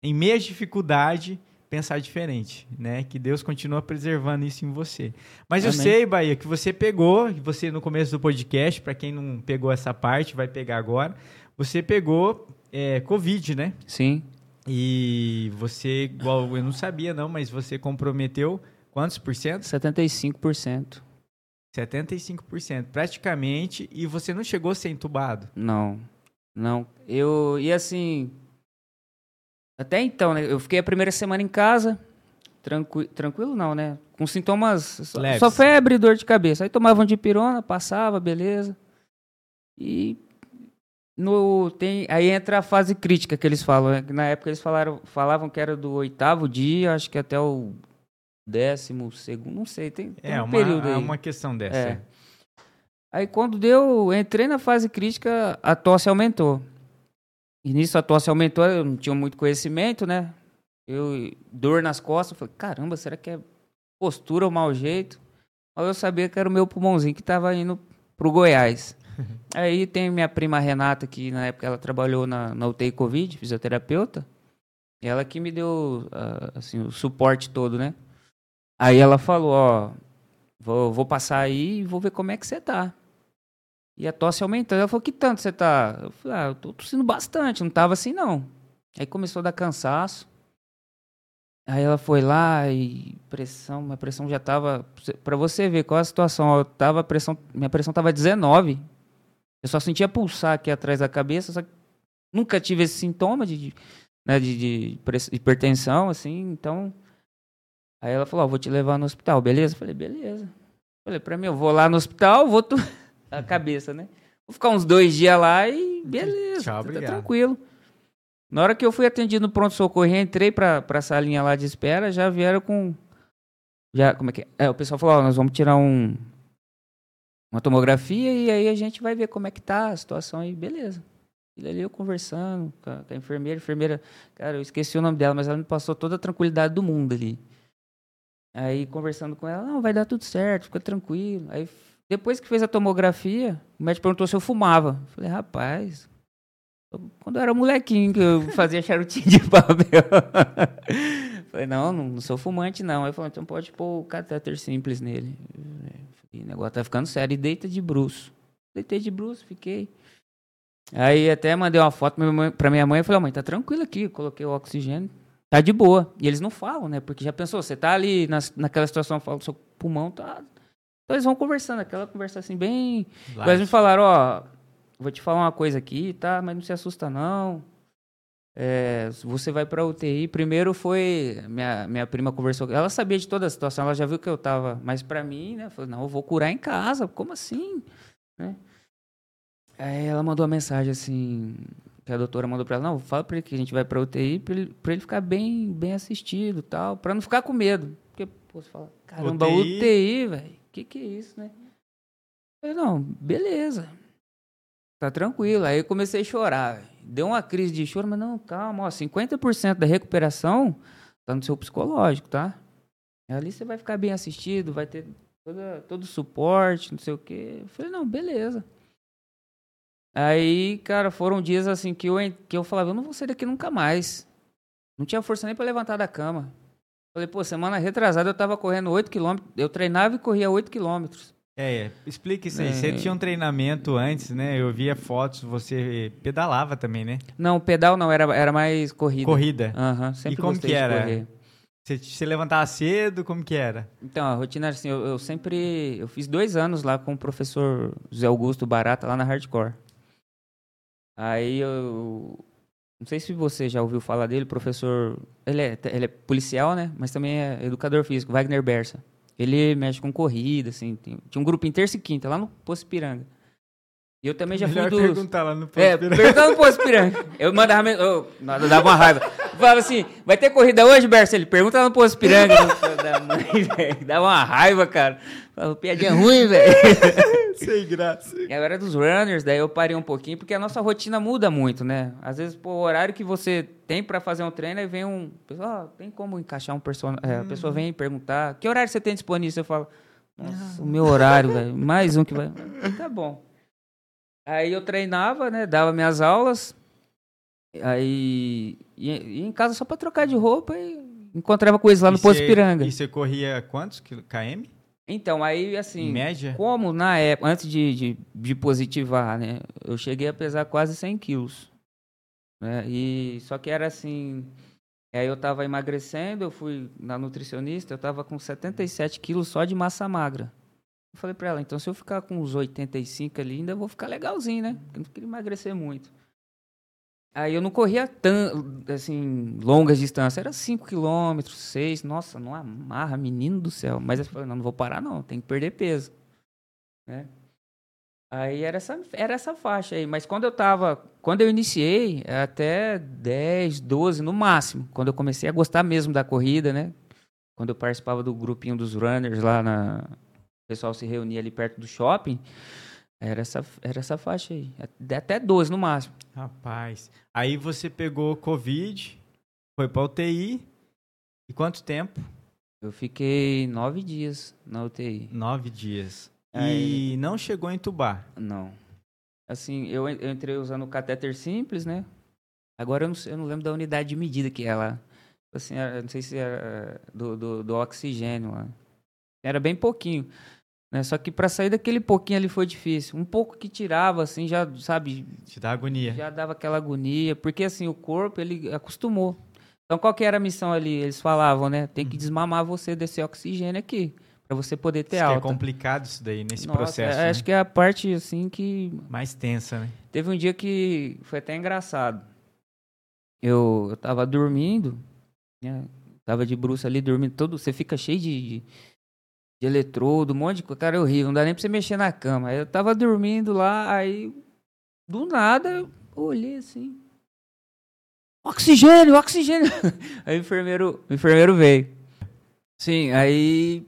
em meia dificuldade, pensar diferente, né? Que Deus continua preservando isso em você. Mas eu Amém. sei, Bahia, que você pegou, você no começo do podcast, para quem não pegou essa parte, vai pegar agora, você pegou é, Covid, né? Sim. E você, igual, eu não sabia não, mas você comprometeu quantos por cento? 75%. 75%, praticamente, e você não chegou a ser entubado. Não. Não. Eu. E assim. Até então, né? Eu fiquei a primeira semana em casa. Tranqui, tranquilo, não, né? Com sintomas. Só, Leves. só febre e dor de cabeça. Aí tomava um de pirona, passava, beleza. E. No, tem, aí entra a fase crítica que eles falam. né? Na época eles falaram, falavam que era do oitavo dia, acho que até o décimo segundo, não sei, tem, tem É, um uma, período aí. é uma questão dessa. É. Aí quando deu, entrei na fase crítica, a tosse aumentou. E nisso a tosse aumentou, eu não tinha muito conhecimento, né? Eu, dor nas costas, falei, caramba, será que é postura ou mau jeito? Aí eu sabia que era o meu pulmãozinho que tava indo pro Goiás. Aí tem minha prima Renata, que na época ela trabalhou na, na UTI Covid, fisioterapeuta. E ela que me deu, ah, assim, o suporte todo, né? Aí ela falou, ó, Vou, vou passar aí e vou ver como é que você tá. E a tosse aumentando. Ela falou, que tanto você tá? Eu falei, ah, eu tô tossindo bastante, não tava assim não. Aí começou a dar cansaço. Aí ela foi lá e pressão, minha pressão já tava. Pra você ver qual a situação, eu tava pressão, minha pressão tava 19. Eu só sentia pulsar aqui atrás da cabeça, só que nunca tive esse sintoma de, né, de, de hipertensão, assim, então. Aí ela falou: Ó, vou te levar no hospital, beleza? Eu falei: beleza. Falei: pra mim, eu vou lá no hospital, vou. Tu... a cabeça, né? Vou ficar uns dois dias lá e beleza, Tchau, tá tranquilo. Na hora que eu fui atendido no pronto-socorro entrei pra, pra salinha lá de espera, já vieram com. Já, como é que é? é o pessoal falou: Ó, nós vamos tirar um. Uma tomografia e aí a gente vai ver como é que tá a situação aí, beleza. E ali eu conversando com a, com a enfermeira, a enfermeira, cara, eu esqueci o nome dela, mas ela me passou toda a tranquilidade do mundo ali. Aí conversando com ela, não, vai dar tudo certo, fica tranquilo. Aí depois que fez a tomografia, o médico perguntou se eu fumava. Eu falei, rapaz, eu- quando eu era molequinho que eu fazia charutinho de papel. falei, não, não, sou fumante não. Aí falou, então pode pôr o catéter simples nele. Eu falei, o negócio tá ficando sério. E deita de bruço. Deitei de bruço, fiquei. Aí até mandei uma foto pra minha mãe, e falei, "Ó, mãe, tá tranquilo aqui, coloquei o oxigênio, tá de boa. E eles não falam, né? Porque já pensou, você tá ali nas, naquela situação, fala, seu pulmão tá. Então eles vão conversando, aquela conversa assim, bem. Igual eles me falaram, ó, vou te falar uma coisa aqui, tá? Mas não se assusta, não. É, você vai pra UTI. Primeiro foi. Minha, minha prima conversou. Ela sabia de toda a situação, ela já viu que eu tava. Mas pra mim, né? Falei, não, eu vou curar em casa. Como assim? Né? Aí ela mandou uma mensagem assim. Que a doutora mandou pra ela: não, fala pra ele que a gente vai pra UTI pra ele, ele ficar bem, bem assistido tal. Pra não ficar com medo. Porque, pô, você fala: caramba, UTI? UTI, velho. Que que é isso, né? Eu não, beleza. Tá tranquilo. Aí eu comecei a chorar. Deu uma crise de choro, mas não, calma, ó, 50% da recuperação tá no seu psicológico, tá? Ali você vai ficar bem assistido, vai ter toda, todo o suporte, não sei o quê. Eu falei, não, beleza. Aí, cara, foram dias assim que eu, que eu falava, eu não vou sair daqui nunca mais. Não tinha força nem pra levantar da cama. Falei, pô, semana retrasada eu tava correndo 8 quilômetros. Eu treinava e corria 8 quilômetros. É, é, explica isso aí. É. Você tinha um treinamento antes, né? Eu via fotos, você pedalava também, né? Não, pedal não, era, era mais corrida. Corrida. Aham, sempre como gostei que era? Você, você levantava cedo, como que era? Então, a rotina era assim, eu, eu sempre... Eu fiz dois anos lá com o professor José Augusto Barata, lá na Hardcore. Aí eu... Não sei se você já ouviu falar dele, professor... Ele é, ele é policial, né? Mas também é educador físico, Wagner Bersa. Ele mexe com corrida, assim. tem- tinha um grupo em terça e quinta, lá no Poço Piranga. E eu também já Melhor fui dos... perguntar lá no É, Posto perguntando pro Poço Piranga. Eu mandava... Eu, nada, dava uma raiva. Falava assim, vai ter corrida hoje, Bersa? Ele pergunta lá no Poço Piranga. da mãe, velho. Dava uma raiva, cara. Piadinha ruim, velho. Sem graça. E agora dos runners, daí eu parei um pouquinho, porque a nossa rotina muda muito, né? Às vezes, pô, o horário que você tem pra fazer um treino, aí vem um... Pessoal, tem como encaixar um personagem... a pessoa vem perguntar, que horário você tem disponível? Eu falo, nossa, o meu horário, velho. Mais um que vai... Tá bom. Aí eu treinava, né? Dava minhas aulas. Aí ia, ia em casa só pra trocar de roupa e encontrava com eles lá no E Poço você- Piranga. E você corria quantos km? Então, aí assim... média? Como na época, antes de, de, de positivar, né? Eu cheguei a pesar quase 100 quilos. Né? E, só que era assim. Aí eu tava emagrecendo, eu fui na nutricionista, eu tava com 77 quilos só de massa magra. Eu falei pra ela, então se eu ficar com uns 85 ali, ainda vou ficar legalzinho, né? Porque eu não queria emagrecer muito. Aí eu não corria tão, assim, longas distâncias. Era 5 quilômetros, 6. Nossa, não amarra, menino do céu. Mas eu falei, não, não vou parar não, tem que perder peso. Né? Aí era essa, era essa faixa aí. Mas quando eu tava, quando eu iniciei, até 10, 12 no máximo. Quando eu comecei a gostar mesmo da corrida, né? Quando eu participava do grupinho dos runners lá na... O pessoal se reunia ali perto do shopping. Era essa, era essa faixa aí. Até 12 no máximo. Rapaz. Aí você pegou Covid, foi pra UTI. E quanto tempo? Eu fiquei nove dias na UTI. Nove dias. Aí- E não chegou a entubar. Não. Assim, eu, eu entrei usando o catéter simples, né? Agora eu não, eu não lembro da unidade de medida que é lá. Assim, era- não sei se era do, do, do oxigênio lá. Era bem pouquinho. Né? Só que para sair daquele pouquinho ali foi difícil. Um pouco que tirava, assim, já, sabe, Te dá agonia. já dava aquela agonia. Porque, assim, o corpo, ele acostumou. Então, qual que era a missão ali? Eles falavam, né? Tem que desmamar você desse oxigênio aqui, para você poder ter Acho que alta. é complicado isso daí, nesse Nossa, processo. é- né? Acho que é a parte, assim, que Mais tensa, né? Teve um dia que foi até engraçado. Eu, eu tava dormindo, né? Tava de bruxa ali dormindo todo. Você fica cheio de, de, de eletrodo, um monte de coisa. Cara, é horrível. Não dá nem pra você mexer na cama. Eu tava dormindo lá, aí do nada eu olhei assim. Oxigênio, oxigênio. Aí o enfermeiro, o enfermeiro veio. Sim, aí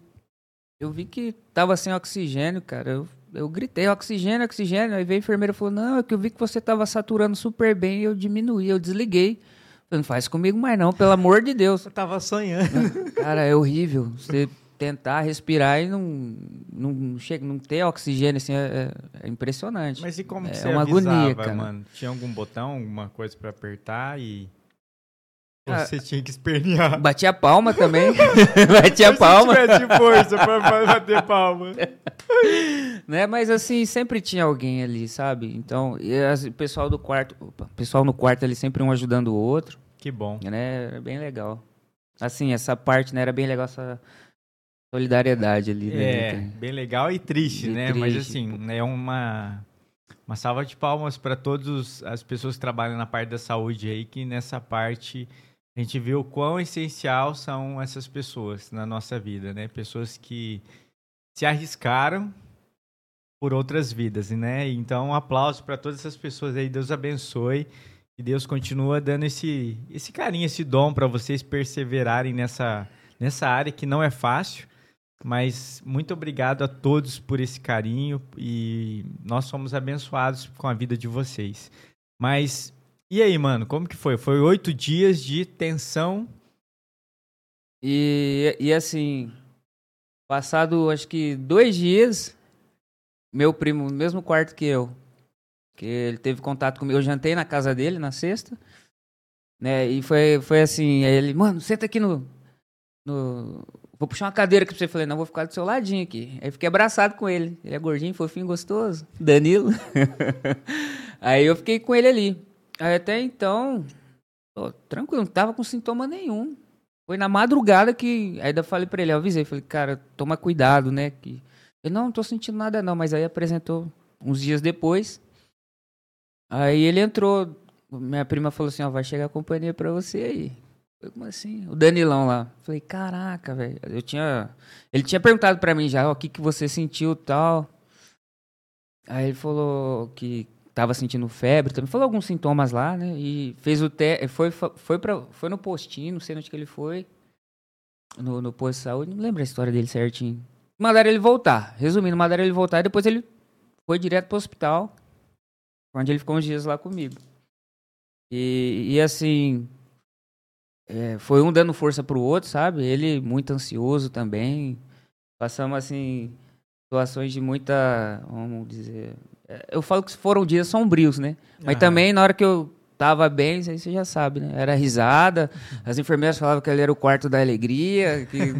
eu vi que tava sem oxigênio, cara. Eu, eu gritei, oxigênio, oxigênio. Aí veio a enfermeira e falou, não, é que eu vi que você tava saturando super bem e eu diminuí, eu desliguei. Falei, não faz comigo mais não, pelo amor de Deus. Eu tava sonhando. Cara, é horrível. Você tentar respirar e não, não, chega, não ter oxigênio, assim, é, é impressionante. Mas e como que É você uma avisava, agonia, cara. mano? Tinha algum botão, alguma coisa pra apertar e... Ah, você tinha que espernear? Bati a palma também. Bati a palma. Se tivesse força pra bater palma. né? Mas assim, sempre tinha alguém ali, sabe? Então, o pessoal do quarto, opa, o pessoal no quarto ali sempre um ajudando o outro, Que bom. né? Era bem legal. Assim, essa parte, né, era bem legal essa solidariedade ali, né? É, bem legal e triste, E né? Mas triste, assim, é uma, uma salva de palmas para todas as pessoas que trabalham na parte da saúde aí, que nessa parte a gente vê o quão essencial são essas pessoas na nossa vida, né? Pessoas que se arriscaram por outras vidas, né? Então, um aplauso para todas essas pessoas aí. Deus abençoe. E Deus continua dando esse, esse carinho, esse dom para vocês perseverarem nessa, nessa área que não é fácil. Mas muito obrigado a todos por esse carinho e nós somos abençoados com a vida de vocês. Mas e aí, mano, como que foi? Foi oito dias de tensão. E, e assim, passado acho que dois dias, meu primo, no mesmo quarto que eu, que ele teve contato comigo, eu jantei na casa dele na sexta, né? E foi, foi assim, ele, mano, senta aqui no, no. Vou puxar uma cadeira aqui pra você. Eu falei, não, vou ficar do seu ladinho aqui. Aí fiquei abraçado com ele. Ele é gordinho, fofinho, gostoso. Danilo. aí eu fiquei com ele ali. Aí até então, pô, tranquilo, não tava com sintoma nenhum. Foi na madrugada que. Aí eu falei pra ele, eu avisei, falei, cara, toma cuidado, né? Que... Ele, não, não tô sentindo nada não, mas aí apresentou uns dias depois. Aí ele entrou, minha prima falou assim, ó, vai chegar a companhia pra você aí. Eu, como assim? O Danilão lá. Falei, caraca, velho. Eu tinha. Ele tinha perguntado pra mim já, o que, que você sentiu tal. Aí ele falou que tava sentindo febre também. Falou alguns sintomas lá, né? E fez o teste. Foi, foi, foi no postinho, não sei onde que ele foi. No, no posto de saúde. Não lembro a história dele certinho. Mandaram ele voltar. Resumindo, mandaram ele voltar e depois ele foi direto pro hospital. Onde ele ficou uns dias lá comigo. E, e assim. É, foi um dando força pro outro, sabe? Ele muito ansioso também. Passamos, assim, situações de muita. Vamos dizer. é, Eu falo que foram dias sombrios, né? Mas também, na hora que eu tava bem, isso aí você já sabe, né? Era risada. As enfermeiras falavam que ele era o quarto da alegria. Que,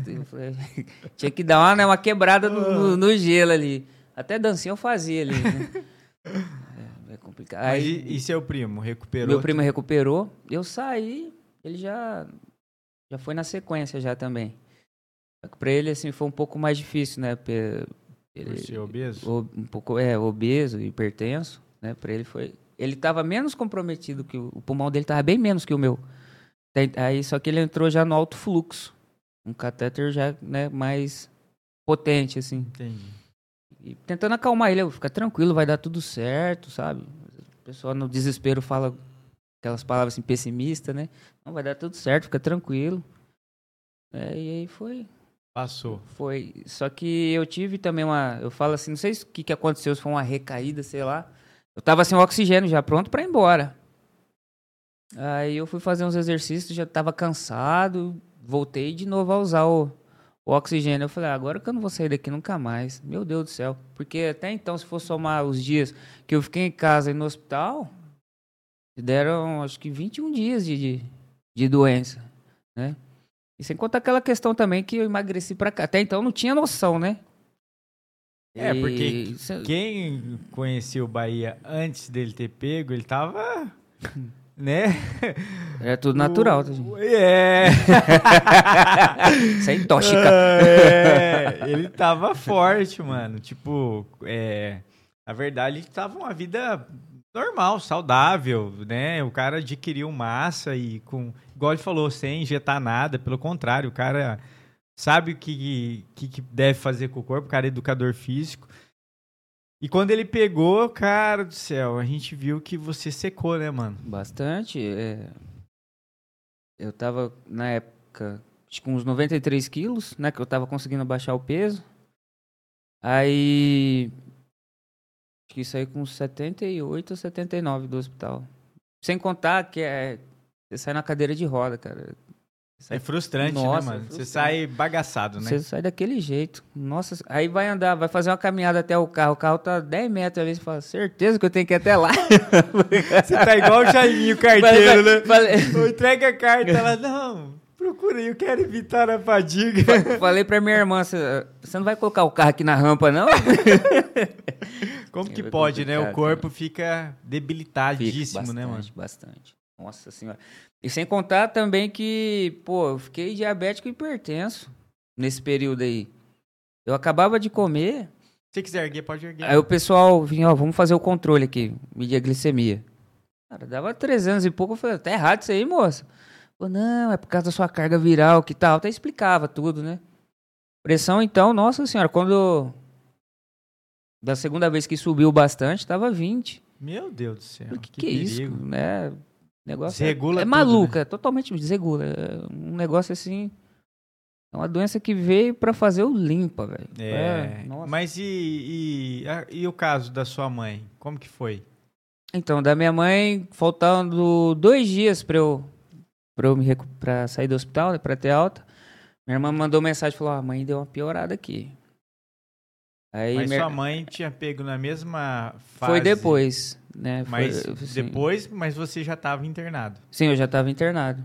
tinha que dar uma, né, uma quebrada no, no- no gelo ali. Até dancinha eu fazia ali. Né? É, é complicado. Aí, e, e seu primo? Recuperou? meu primo recuperou. Eu saí, ele já já foi na sequência já também. Pra ele assim foi um pouco mais difícil, né? Porque Por ele ser obeso? um pouco é obeso, hipertenso, né? Para ele foi, ele estava menos comprometido que o, o pulmão dele estava bem menos que o meu. Aí só que ele entrou já no alto fluxo, um catéter já, né, mais potente assim. Entendi. E tentando acalmar ele, eu, fica tranquilo, vai dar tudo certo, sabe? O pessoal no desespero fala aquelas palavras assim, pessimistas, né? Não, vai dar tudo certo, fica tranquilo. É, e aí foi, Passou. foi. Só que eu tive também uma. Eu falo assim, não sei se o que, que aconteceu, se foi uma recaída, sei lá. Eu tava sem oxigênio já, pronto pra ir embora. Aí eu fui fazer uns exercícios, já tava cansado, voltei de novo a usar o, o oxigênio. Eu falei, ah, agora que eu não vou sair daqui nunca mais. Meu Deus do céu. Porque até então, se for somar os dias que eu fiquei em casa e no hospital, deram acho que 21 dias de, de, de doença, né? E sem contar aquela questão também que eu emagreci pra cá. Até então eu não tinha noção, né? É, E porque isso- Quem conhecia o Bahia antes dele ter pego, ele tava né? É tudo natural, tá, gente? É. Sem tóxica. É, ele tava forte, mano. Tipo, é, na verdade, ele tava uma vida normal, saudável, né? O cara adquiriu massa e com, igual ele falou, sem injetar nada, pelo contrário, o cara sabe o que, que, que deve fazer com o corpo, o cara é educador físico. E quando ele pegou, cara do céu, a gente viu que você secou, né, mano? Bastante. é. Eu tava, na época, que uns 93 quilos, né? Que eu tava conseguindo baixar o peso. Aí. Acho que isso aí com uns 78 ou 79 do hospital. Sem contar que é. Você sai na cadeira de roda, cara. É frustrante, Nossa, né, é mano? Você frustrante. sai bagaçado, né? Você sai daquele jeito. Nossa, aí vai andar, vai fazer uma caminhada até o carro. O carro tá 10 metros ali. Você fala, certeza que eu tenho que ir até lá. Você tá igual o Jaiminho carteiro, né? Falei, entrega a carta, ela, não, procura aí, eu quero evitar a fadiga. falei pra minha irmã, você não vai colocar o carro aqui na rampa, não? Como que É pode, né? O complicado, corpo fica debilitadíssimo, Fica né, mano? bastante, Bastante. Nossa senhora. E sem contar também que, pô, eu fiquei diabético e hipertenso nesse período aí. Eu acabava de comer, Se quiser erguer, pode erguer. aí o pessoal vinha, ó, vamos fazer o controle aqui, medir a glicemia. Cara, dava 300 e pouco, eu falei, tá errado isso aí, moça. Falei, não, é por causa da sua carga viral, que tal. Até explicava tudo, né? Pressão, então, nossa senhora, quando... Da segunda vez que subiu bastante, tava 20. Meu Deus do céu. O que, que é isso? Né? Negócio é- Desregula é, tudo, maluca, é totalmente desregula. É um negócio assim. É uma doença que veio pra fazer o limpa, velho. É, nossa. mas e, e, e o caso da sua mãe? Como que foi? Então, da minha mãe, faltando dois dias pra eu, pra eu me pra sair do hospital, né, pra ter alta, minha irmã mandou mensagem falou: ah, a mãe deu uma piorada aqui. Aí mas minha- sua mãe tinha pego na mesma fase. foi depois, né? Foi, Mas assim, depois, mas você já estava internado. Sim, eu já estava internado.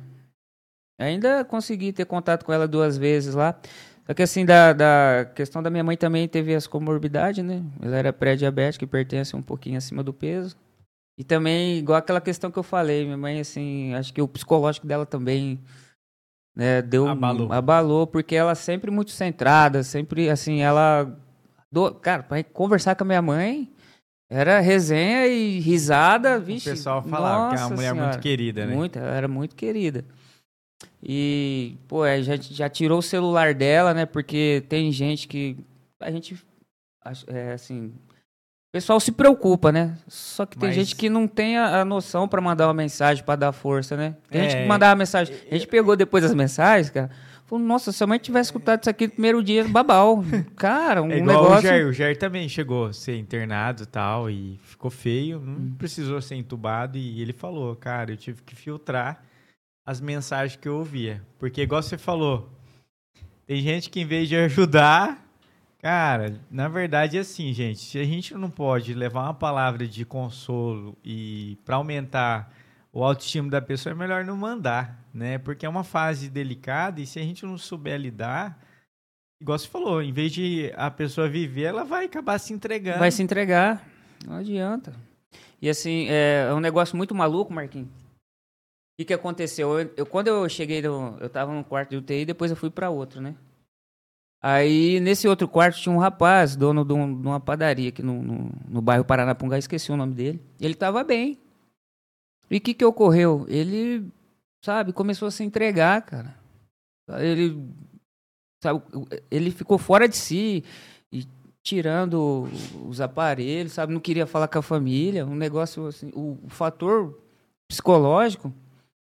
Ainda consegui ter contato com ela duas vezes lá. Só que assim, da, da questão da minha mãe também teve as comorbidades, né? Ela era pré-diabética e pertence um pouquinho acima do peso. E também, igual aquela questão que eu falei, minha mãe, assim, acho que o psicológico dela também né, deu Abalou. abalou, porque ela sempre muito centrada, sempre, assim, ela... Do, cara, pra conversar com a minha mãe, era resenha e risada, vixe. o pessoal falava que é uma mulher senhora. muito querida, né? Muito, ela era muito querida. E, pô, é, já, já tirou o celular dela, né? Porque tem gente que. A gente. É, assim. O pessoal se preocupa, né? Só que tem Mas- gente que não tem a, a noção pra mandar uma mensagem pra dar força, né? Tem gente É. que mandava mensagem. A gente pegou depois as mensagens, cara. Falou, nossa, se a mãe tivesse escutado isso aqui no primeiro dia, babau. Cara, um É igual negócio. o Jair. O Jair também chegou a ser internado e tal, e ficou feio, não Hum. precisou ser entubado, e ele falou, cara, eu tive que filtrar as mensagens que eu ouvia. Porque, igual você falou, tem gente que em vez de ajudar, cara, na verdade é assim, gente, se a gente não pode levar uma palavra de consolo e para aumentar o autoestima da pessoa, é melhor não mandar, né? Porque é uma fase delicada e se a gente não souber lidar, igual você falou, em vez de a pessoa viver, ela vai acabar se entregando. Vai se entregar. Não adianta. E assim, é, é um negócio muito maluco, Marquinhos. O que, que aconteceu? Eu, eu- quando eu cheguei, no, eu tava num quarto de UTI, depois eu fui para outro, né? Aí, nesse outro quarto, tinha um rapaz, dono de, um- de uma padaria aqui no, no, no bairro Paranapungá, esqueci o nome dele. Ele tava bem. E o que, que ocorreu? Ele, sabe, começou a se entregar, cara. Ele, sabe, ele ficou fora de si e tirando os aparelhos, sabe? Não queria falar com a família. Um negócio assim, o, o fator psicológico,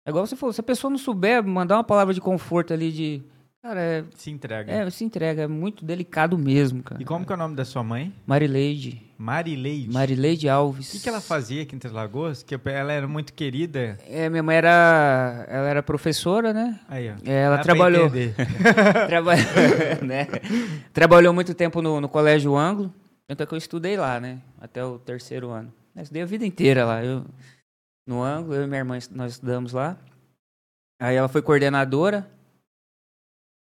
é igual você falou, se a pessoa não souber mandar uma palavra de conforto ali de. Cara, é, Se entrega. é, se entrega, é muito delicado mesmo, cara. E como que é o nome da sua mãe? Marileide. Marileide. Marileide Alves. O que, que ela fazia aqui em Três Lagoas? Que ela era muito querida. É, minha mãe era. Ela era professora, né? Aí, ó. É, Ela Dá trabalhou. Traba- né? Trabalhou muito tempo no, no Colégio Anglo. Tanto é que eu estudei lá, né? Até o terceiro ano. Eu estudei a vida inteira lá. Eu, no Anglo, eu e minha irmã, nós estudamos lá. Aí ela foi coordenadora.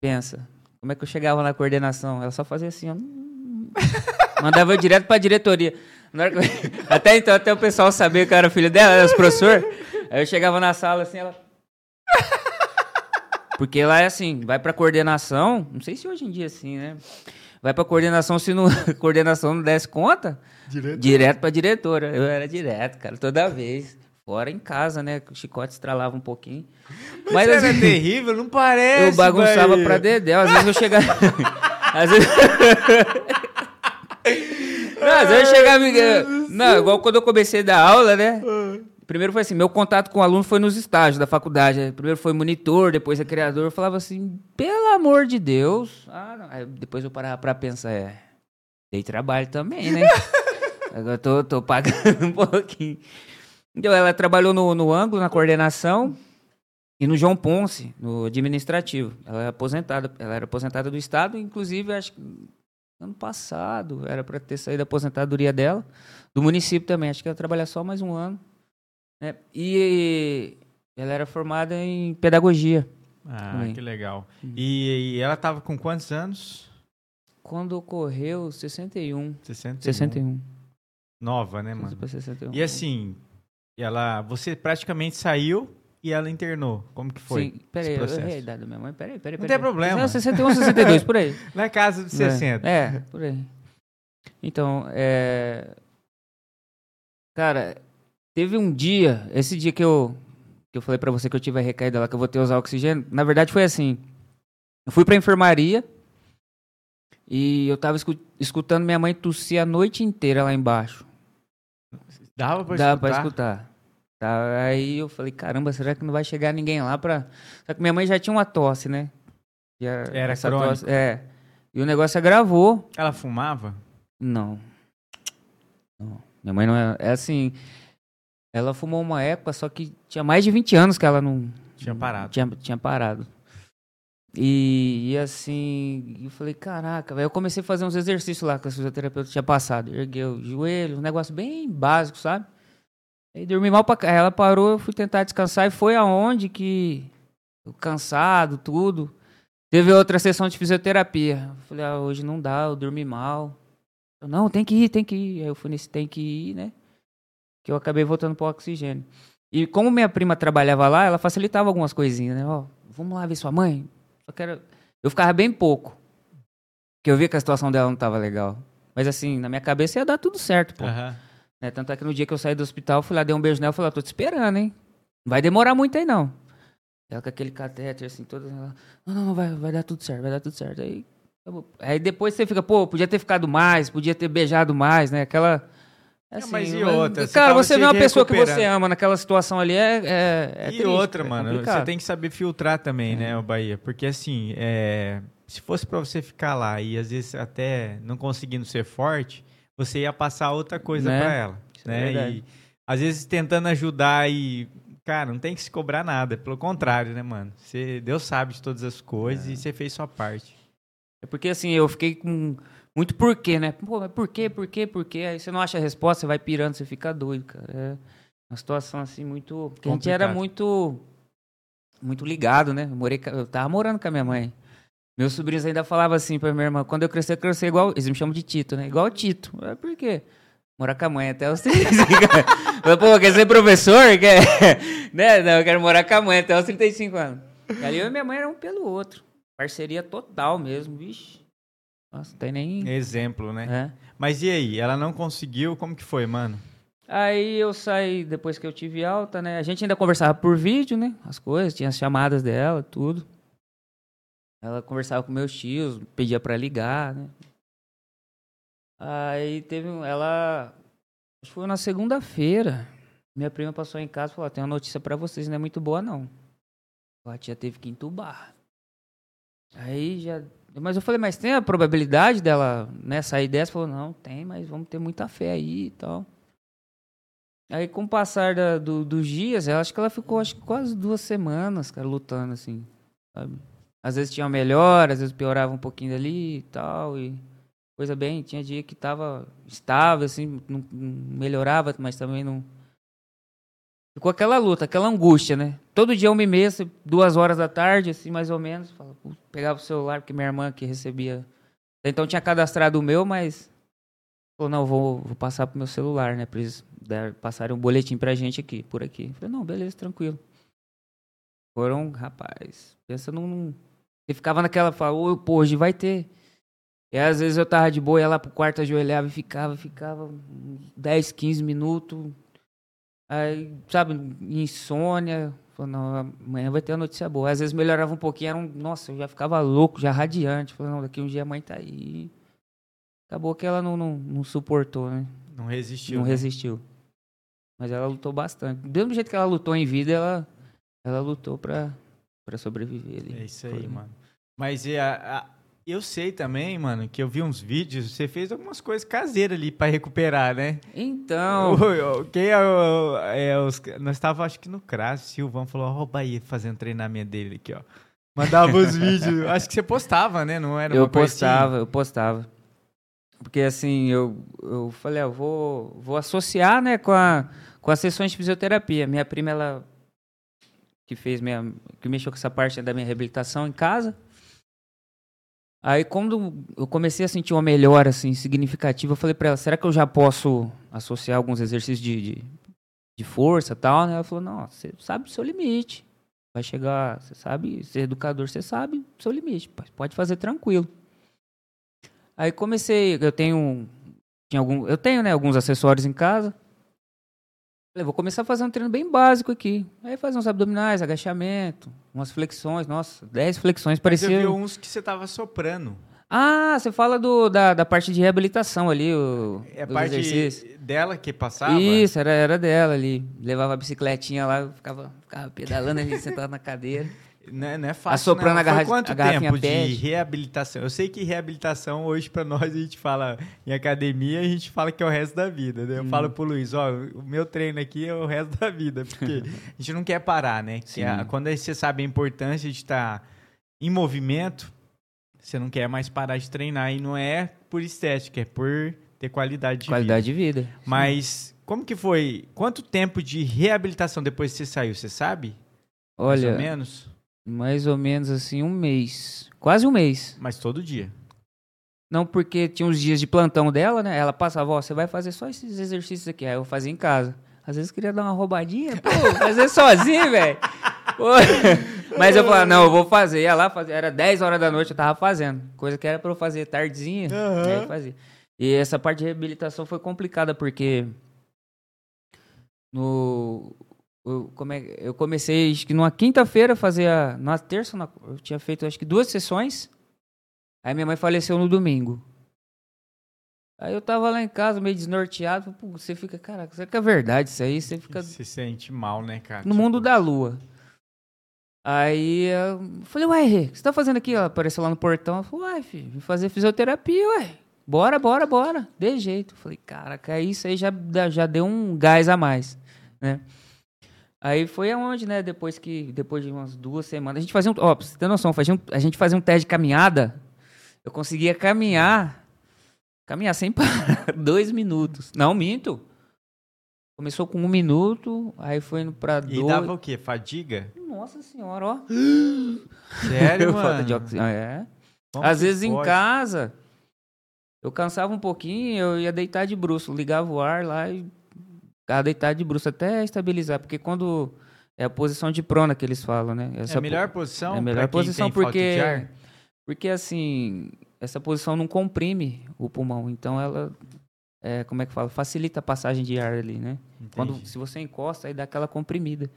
Pensa, como é que eu chegava na coordenação? Ela só fazia assim, ó. Mandava eu direto pra diretoria. Até então, até o pessoal sabia que eu era filho dela, era os professores. Aí eu chegava na sala assim, ela. Porque lá é assim, vai pra coordenação, não sei se hoje em dia é assim, né? Vai pra coordenação, se não, coordenação não desse conta, Direto. direto pra diretora. Eu era direto, cara, toda vez. Fora em casa, né? O chicote estralava um pouquinho. Mas Mas assim, era terrível, não parece. eu bagunçava Bahia. pra Dedéu. Às vezes eu chegava. às vezes. não, às vezes eu chegava. Não, igual quando eu comecei a dar aula, né? Primeiro foi assim: meu contato com o aluno foi nos estágios da faculdade. Primeiro foi monitor, depois é criador. Eu falava assim: pelo amor de Deus. Ah. Aí depois eu parava pra pensar: é. Dei trabalho também, né? Agora eu tô, tô pagando um pouquinho. Então, ela trabalhou no, no ângulo, na coordenação. E no João Ponce, no administrativo. Ela é aposentada, ela era aposentada do Estado, inclusive, acho que ano passado era para ter saído a aposentadoria dela, do município também. Acho que ela trabalha só mais um ano. né? E ela era formada em pedagogia. Ah, Também. que legal. E, e ela tava com quantos anos? Quando ocorreu 61. 61. 61. Nova, né, mano? Pra 61. E ela, você praticamente saiu e ela internou. Como que foi? Sim, peraí, esse eu errei a idade da minha mãe. Peraí, peraí, Não peraí. tem problema. Não, 61, 62, por aí. Na casa de 60. É, é, por aí. Então, é... Cara, teve um dia, esse dia que eu, que eu falei pra você que eu tive a recaída lá, que eu vou ter que usar oxigênio, na verdade foi assim. Eu fui pra enfermaria e eu tava escu- escutando minha mãe tossir a noite inteira lá embaixo. Dava pra escutar? pra escutar. Tá, aí eu falei, caramba, será que não vai chegar ninguém lá pra... Só que minha mãe já tinha uma tosse, né? Já, Era essa crônico. tosse- é. E o negócio agravou. Ela fumava? Não. Não. Minha mãe não é. É assim. Ela fumou uma época, só que tinha mais de 20 anos que ela não. Tinha parado. Tinha, tinha parado. E, e assim, eu falei, caraca, velho. Eu comecei a fazer uns exercícios lá que a fisioterapeuta tinha passado. Ergueu o joelho, um negócio bem básico, sabe? Aí dormi mal pra. Ela parou, eu fui tentar descansar e foi aonde que. Cansado, tudo. Teve outra sessão de fisioterapia. Eu falei, ah, hoje não dá, eu dormi mal. Eu, não, tem que ir, tem que ir. Aí eu fui nesse tem que ir, né? Que eu acabei voltando pro oxigênio. E como minha prima trabalhava lá, ela facilitava algumas coisinhas, né? Ó, vamos lá ver sua mãe. Só que era... Eu ficava bem pouco. Porque eu via que a situação dela não tava legal. Mas assim, na minha cabeça ia dar tudo certo, pô. Aham. Né? Tanto é que no dia que eu saí do hospital, eu fui lá, dei um beijo nela e falei, tô te esperando, hein? Não vai demorar muito aí, não. Ela com aquele catéter, assim, toda... Ela, não, não, não, vai, vai dar tudo certo, vai dar tudo certo. Aí, aí depois você fica, pô, podia ter ficado mais, podia ter beijado mais, né? Aquela... Assim, mas e outra? Cara, você vê uma pessoa que você ama naquela situação ali, é, é, é e triste, outra, é mano, complicado. você tem que saber filtrar também, É. né, o Bahia? Porque assim, é, se fosse pra você ficar lá e às vezes até não conseguindo ser forte, você ia passar outra coisa Né? pra ela, Isso é né? e às vezes tentando ajudar e cara, não tem que se cobrar nada, pelo contrário, né, mano? Você, Deus sabe de todas as coisas É. e você fez sua parte. É porque assim, eu fiquei com muito porquê, né? Pô, mas por quê, por quê, por quê? Aí você não acha a resposta, você vai pirando, você fica doido, cara. É uma situação assim muito. Porque a gente era muito. Muito ligado, né? Eu, morei, eu tava morando com a minha mãe. Meus sobrinhos ainda falavam assim pra minha irmã: quando eu crescer, eu quero ser igual. Eles me chamam de Tito, né? Igual o Tito. É, por quê? Morar com a mãe até os 35 anos. Pô, quer ser professor? Quer... né? Não, eu quero morar com a mãe até os 35 anos. E ali eu e minha mãe eram um pelo outro. Parceria total mesmo, vixe. Nossa, não tem nem. Exemplo, né? É. Mas e aí? Ela não conseguiu? Como que foi, mano? Aí eu saí depois que eu tive alta, né? A gente ainda conversava por vídeo, né? As coisas, tinha as chamadas dela, tudo. Ela conversava com meus tios, pedia pra ligar, né? Aí teve um, ela acho que foi na segunda-feira. Minha prima passou em casa e falou: "Tem uma notícia pra vocês, não é muito boa não. A tia teve que entubar". Aí já mas eu falei, mas tem a probabilidade dela né, sair dessa? Falou, não, tem, mas vamos ter muita fé aí e tal. Aí, com o passar da- do- dos dias, eu acho que ela ficou acho, quase duas semanas, cara, lutando, assim, sabe? Às vezes tinha melhor, às vezes piorava um pouquinho dali e tal, e coisa bem, tinha dia que tava estável, assim, não, não melhorava, mas também não... Ficou aquela luta, aquela angústia, né? Todo dia uma e meia, duas horas da tarde, assim, mais ou menos, pegava o celular, porque minha irmã que recebia... Então tinha cadastrado o meu, mas Falou, não, vou, vou passar pro meu celular, né? Pra eles dar, passarem um boletim pra gente aqui, por aqui. falei, não, beleza, tranquilo. Foram, rapaz, pensa num. Ele ficava naquela, falou, pô, hoje vai ter. E às vezes eu tava de boa, ia lá pro quarto, ajoelhava e ficava, ficava 10, 15 minutos. Aí, sabe, insônia. Falei, não, amanhã vai ter uma notícia boa. Às vezes melhorava um pouquinho, era um, nossa, eu já ficava louco, já radiante. Falei, não, daqui um dia a mãe tá aí. Acabou que ela não, não, não suportou, né? Não resistiu. Não né? resistiu. Mas ela lutou bastante. Do mesmo jeito que ela lutou em vida, ela, ela lutou pra, pra sobreviver ali. É isso aí, Foi. mano. Mas e a- a- eu sei também, mano, que eu vi uns vídeos, você fez algumas coisas caseiras ali pra recuperar, né? Então, O- o- Quem é, o- é os, nós estávamos, acho que no CRAS, o Silvão falou, ó, o Bahia fazendo treinamento dele aqui, ó. Mandava os vídeos, acho que você postava, né? Não era eu postava, eu postava. Porque assim, eu, eu falei, ah, eu vou, vou associar, né, com, a, com as sessões de fisioterapia. Minha prima, ela que fez minha, que mexeu com essa parte da minha reabilitação em casa. Aí quando eu comecei a sentir uma melhora assim significativa, eu falei pra ela, será que eu já posso associar alguns exercícios de, de, de força tal? Ela falou, não, você sabe o seu limite. Vai chegar, você sabe, ser educador, você sabe o seu limite. Pode fazer tranquilo. Aí comecei, eu tenho tinha algum, eu tenho, né, alguns acessórios em casa. Vou começar a fazer um treino bem básico aqui. Aí fazer uns abdominais, agachamento, umas flexões, nossa, 10 flexões, Mas eu parecia vi uns que você tava soprando. Ah, você fala do, da, da parte de reabilitação ali, o É a parte exercícios. dela que passava? Isso, era, era dela ali. Levava a bicicletinha lá, ficava, ficava pedalando ali, sentado na cadeira. Não é, não é fácil, Assoprando não. a garra- Foi quanto a tempo de PET? reabilitação? Eu sei que reabilitação hoje pra nós a gente fala em academia, a gente fala que é o resto da vida, né? Eu Hum. falo pro Luiz, ó, o meu treino aqui é o resto da vida, porque a gente não quer parar, né? Que Sim. a- quando você sabe a importância de estar em movimento, você não quer mais parar de treinar e não é por estética, é por ter qualidade de Qualidade vida. de vida. Mas como que foi? Quanto tempo de reabilitação depois que você saiu, você sabe? mais ou Olha, menos? Mais ou menos assim, um mês. Quase um mês. Mas todo dia. Não porque tinha uns dias de plantão dela, né? Ela passava, ó, você vai fazer só esses exercícios aqui. Aí eu fazia em casa. Às vezes queria dar uma roubadinha, pô, fazer sozinho, velho. Mas eu falava, não, eu vou fazer. Ia lá, fazer. era 10 horas da noite, eu tava fazendo. Coisa que era pra eu fazer tardezinha, Aham. aí eu fazia. E essa parte de reabilitação foi complicada, porque no... Eu, eu comecei, acho que numa quinta-feira, fazia... Na terça, na- eu tinha feito, acho que duas sessões. Aí minha mãe faleceu no domingo. Aí eu tava lá em casa, meio desnorteado. Você fica, caraca, será que é verdade isso aí? Você fica Se sente mal, né, cara? no Tipo, mundo da lua. Aí eu falei, ué, o que você tá fazendo aqui? Ela apareceu lá no portão. Eu falei, ué, filho, vim fazer fisioterapia, ué. Bora, bora, bora. De jeito. Eu falei, caraca, isso aí já, já deu um gás a mais, né? Aí foi aonde, né? Depois que, depois de umas duas semanas, a gente fazia um, ó, pra você ter noção, fazia um- a gente fazia um teste de caminhada. Eu conseguia caminhar, caminhar sem parar, dois minutos. Não, minto. Começou com um minuto, aí foi indo pra E dois. dava o quê? Fadiga? Nossa senhora, ó. Sério, Falta mano? de oxigênio. É. Como Às vezes em pode? casa, eu cansava um pouquinho, eu ia deitar de bruxo, ligava o ar lá e ficava deitado de bruxo até estabilizar, porque quando é a posição de prona que eles falam, né? É Essa a melhor posição? é a melhor posição porque porque assim, essa posição não comprime o pulmão, então ela é, como é que fala? Facilita a passagem de ar ali, né? Quando, Entendi. se você encosta, aí dá aquela comprimida.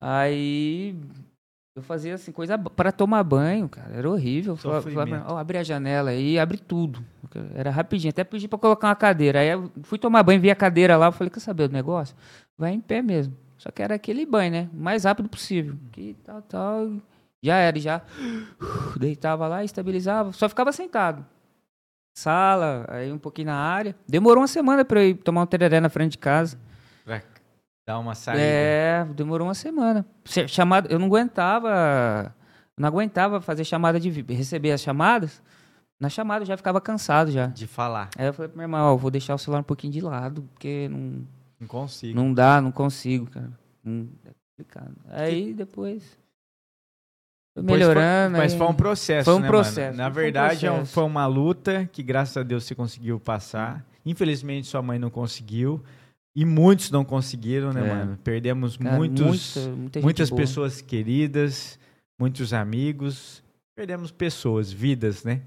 Aí eu fazia assim, coisa para tomar banho, cara. Era horrível. Falava, ó, abre a janela aí, abre tudo. Era rapidinho. Até pedi para colocar uma cadeira. Aí eu fui tomar banho, vi a cadeira lá. Eu falei, quer saber do negócio? Vai em pé mesmo. Só que era aquele banho, né? O mais rápido possível. Que tal, tal. Já era, e já deitava lá, estabilizava. Só ficava sentado. Sala, aí um pouquinho na área. Demorou uma semana para eu ir tomar um tereré na frente de casa. Dar uma saída. É, demorou uma semana. Se- Chamada, eu não aguentava, não aguentava fazer chamada de receber as chamadas. Na chamada eu já ficava cansado já. De falar. Aí eu falei pro meu irmão, ó, vou deixar o celular um pouquinho de lado, porque não, Não consigo. não dá, não consigo, cara. Não, é complicado. Aí depois Foi melhorando. Mas foi, mas aí- foi um processo, Foi um né, processo, mano? Na foi verdade, é um- processo. foi uma luta que, graças a Deus, você conseguiu passar. Infelizmente, sua mãe não conseguiu. E muitos não conseguiram, né, É. mano? Perdemos Cara, muitos, muita- muita muitas boa. pessoas queridas, muitos amigos. Perdemos pessoas, vidas, né?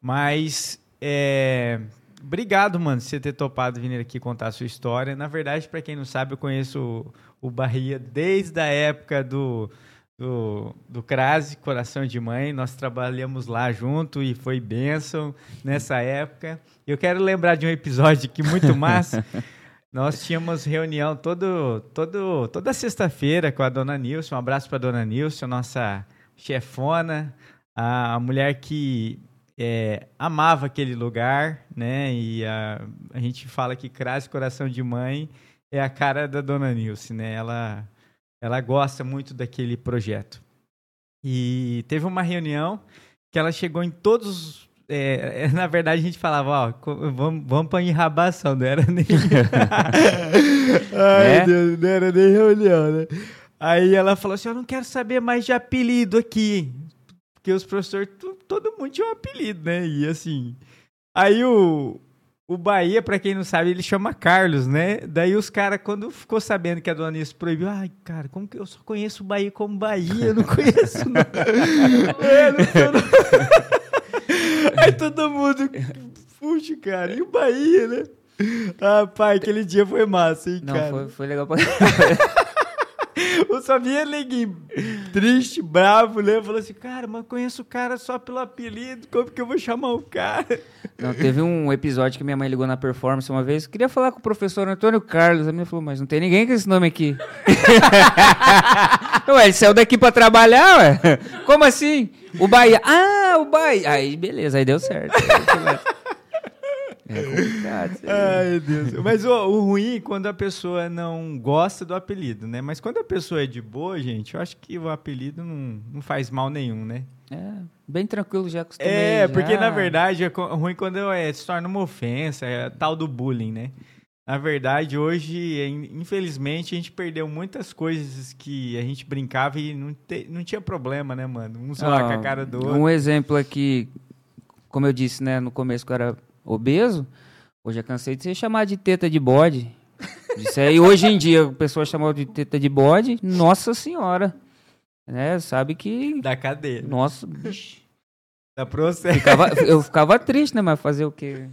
Mas, é... Obrigado, mano, por você ter topado vir aqui contar a sua história. Na verdade, para quem não sabe, eu conheço o, o Bahia desde a época do, do, do Crase, Coração de Mãe. Nós trabalhamos lá junto e foi bênção nessa época. Eu quero lembrar de um episódio que muito massa. Nós tínhamos reunião todo, todo, toda sexta-feira com a dona Nilson. Um abraço para a dona Nilson, nossa chefona, a, mulher que é, amava aquele lugar, né? E a, a gente fala que Crase Coração de Mãe é a cara da dona Nilce, né? Ela, ela gosta muito daquele projeto. E teve uma reunião que ela chegou em todos os. É, é, na verdade, a gente falava, ó, vamos, vamos para enrabação, não era nem. Ai, Né? Deus, não era nem reunião, né? Aí ela falou assim: Eu não quero saber mais de apelido aqui. Porque os professores, todo mundo tinha um apelido, né? E assim. Aí o, o Bahia, pra quem não sabe, ele chama Carlos, né? Daí os caras, quando ficou sabendo que a dona Nisso proibiu, ai, cara, como que eu só conheço o Bahia como Bahia? Eu não conheço, não. é, não não. Aí todo mundo, puxa, cara, e o Bahia, né? Ah, pai, aquele dia foi massa, hein, Não, cara? foi, foi legal pra Eu só via neguinho triste, bravo, né? Falou assim, cara, mas eu conheço o cara só pelo apelido, como que eu vou chamar o cara? Não, teve um episódio que minha mãe ligou na performance uma vez. Queria falar com o professor Antônio Carlos. A minha falou, mas não tem ninguém com esse nome aqui. ué, ele saiu daqui pra trabalhar, ué? Como assim? O Bahia. Ah, o. Aí, beleza, aí deu certo. É complicado. Ai, Deus. Mas o, o ruim é quando a pessoa não gosta do apelido, né? Mas quando a pessoa é de boa, gente, eu acho que o apelido não, não faz mal nenhum, né? É, bem tranquilo, já acostumei. É, já. porque na verdade é ruim quando é, se torna uma ofensa, é tal do bullying, né? Na verdade, hoje, é, in- infelizmente, a gente perdeu muitas coisas que a gente brincava e não, te- não tinha problema, né, mano? Um zoar Ah, com a cara do outro. Um exemplo aqui, como eu disse, né, no começo que eu era obeso, hoje eu cansei de ser chamado de teta de bode. Isso aí, hoje em dia, a pessoa chamou de teta de bode, nossa senhora. Né, sabe que. Da cadeia. Nossa, bicho. Da processo. Ficava- eu ficava triste, né? Mas fazer o quê?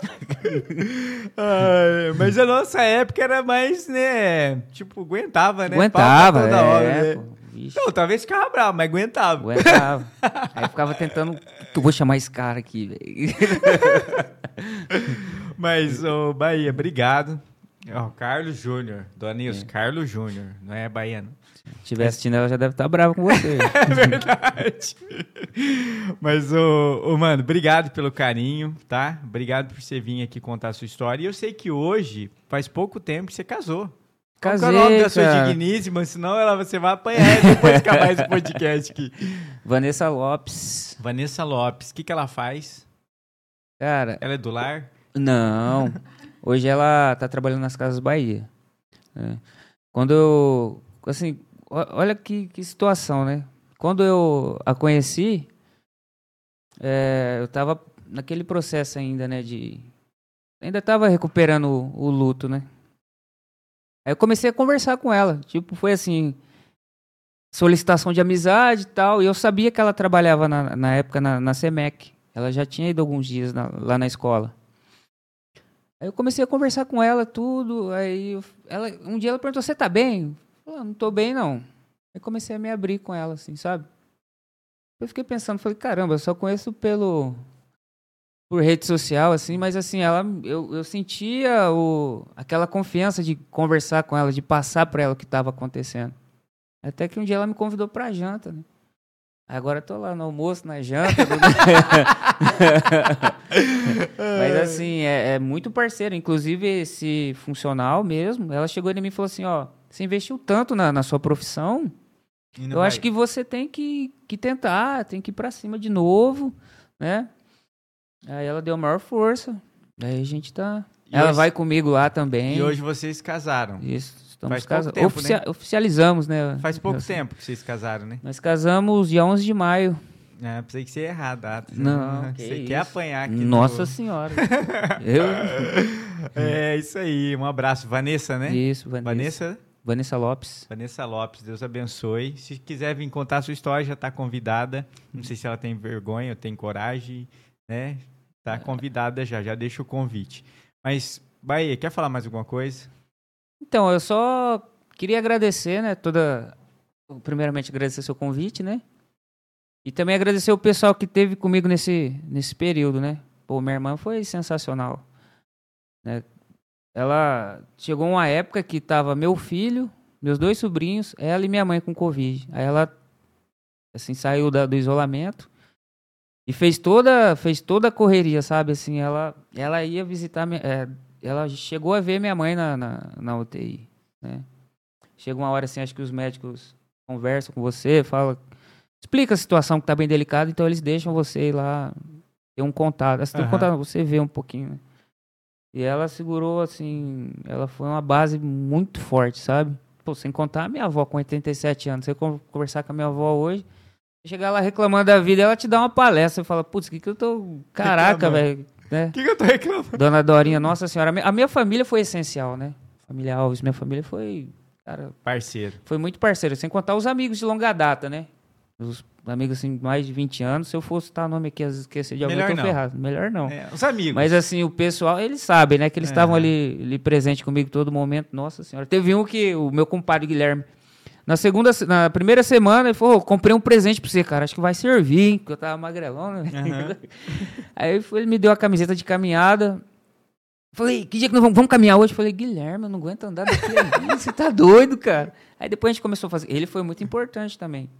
Mas a nossa época era mais, né? Tipo, aguentava, né? Aguentava, toda hora, é, né? pô, vixe, Não, talvez ficava bravo, mas aguentava. aguentava. Aí ficava tentando. Eu vou chamar esse cara aqui, velho. Mas, ô, Bahia, obrigado. Carlos Júnior, Dona Nilson, Carlos Júnior, não é baiano. Se estiver assistindo, ela já deve estar brava com você. É verdade. Mas, ô, ô, mano, obrigado pelo carinho, tá? Obrigado por você vir aqui contar a sua história. E eu sei que hoje, faz pouco tempo, que você casou. Qual que é o nome Casei, da sua cara. digníssima? Senão ela, você vai apanhar depois de acabar esse podcast aqui. Vanessa Lopes. Vanessa Lopes, o que, que ela faz? Cara, Ela é do lar? Não. Hoje ela tá trabalhando nas Casas Bahia. né? Quando eu. Assim, olha que, que situação, né? Quando eu a conheci, é, eu tava naquele processo ainda, né? De. Ainda tava recuperando o, o luto, né? Aí eu comecei a conversar com ela. Tipo, foi assim. Solicitação de amizade e tal. E eu sabia que ela trabalhava na, na época na, na SEMEC. Ela já tinha ido alguns dias na- lá na escola. Aí eu comecei a conversar com ela, tudo. Aí eu- ela, um dia ela perguntou: Você tá bem? Falei: "Ah, Não tô bem, não. Aí comecei a me abrir com ela, assim, sabe? Eu fiquei pensando, falei: Caramba, eu só conheço pelo. Por rede social, assim, mas assim, ela, eu, eu sentia o, aquela confiança de conversar com ela, de passar pra ela o que estava acontecendo. Até que um dia ela me convidou pra janta, né? Agora tô lá no almoço, na janta. tudo. Mas assim, é, é muito parceiro. Inclusive, esse funcional mesmo, ela chegou em mim e falou assim, ó, você investiu tanto na, na sua profissão, não eu vai- acho que você tem que, que tentar, tem que ir pra cima de novo, né? Aí ela deu a maior força. Aí a gente tá... E ela hoje- vai comigo lá também. E hoje vocês casaram. Isso. estamos Faz pouco casa- tempo, né? Oficializamos, né? Faz pouco Assim, tempo que vocês casaram, né? Nós casamos dia 11 de maio. É, pensei que você ia errar a data. Não, que Você isso. quer apanhar aqui. Nossa no- senhora. Eu? É, isso aí. Um abraço. Vanessa, né? Isso, Vanessa. Vanessa? Vanessa Lopes. Vanessa Lopes, Deus abençoe. Se quiser vir contar a sua história, já está convidada. Não sei se ela tem vergonha ou tem coragem, né? Tá convidada já, já deixa o convite. Mas, Bahia, quer falar mais alguma coisa? Então, eu só queria agradecer, né, toda... Primeiramente, agradecer seu convite, né? E também agradecer o pessoal que teve comigo nesse, nesse período, né? Pô, minha irmã foi sensacional. né? Ela chegou uma época que tava meu filho, meus dois sobrinhos, ela e minha mãe com Covid. Aí ela, assim, saiu da- do isolamento e fez toda, fez toda a correria, sabe? Assim, ela, ela ia visitar, minha- é, ela chegou a ver minha mãe na, na, na UTI, né? Chega uma hora assim, acho que os médicos conversam com você, fala, explica a situação que tá bem delicada, então eles deixam você ir lá ter um contato. Assim, ter um contato, você vê um pouquinho, né? E ela segurou, assim, ela foi uma base muito forte, sabe? Pô, sem contar a minha avó com 87 anos. Você con- conversar com a minha avó hoje, chegar lá reclamando da vida, ela te dá uma palestra e fala, putz, o que que eu tô... Caraca, velho, né? O que, que eu tô reclamando? Dona Dorinha, nossa senhora, a minha- a minha família foi essencial, né? Família Alves, minha família foi, cara, Parceiro. foi muito parceiro, sem contar os amigos de longa data, né? Os amigos, assim, mais de 20 anos, se eu fosse citar nome aqui, às vezes esquecer de alguém, Melhor eu tô não. ferrado. Melhor não. É, os amigos. Mas assim, o pessoal, eles sabem, né? Que eles É. estavam ali, ali presente comigo todo momento. Nossa senhora. Teve um que, o meu compadre Guilherme, na segunda, se- na primeira semana, ele falou, "Ô, comprei um presente pra você, cara. Acho que vai servir, hein? Porque eu tava magrelão, né? Aham. Aí foi, ele me deu a camiseta de caminhada. Falei, que dia que nós vamos, vamos caminhar hoje? Falei, Guilherme, eu não aguento andar daqui. Você tá doido, cara? Aí depois a gente começou a fazer. Ele foi muito importante também.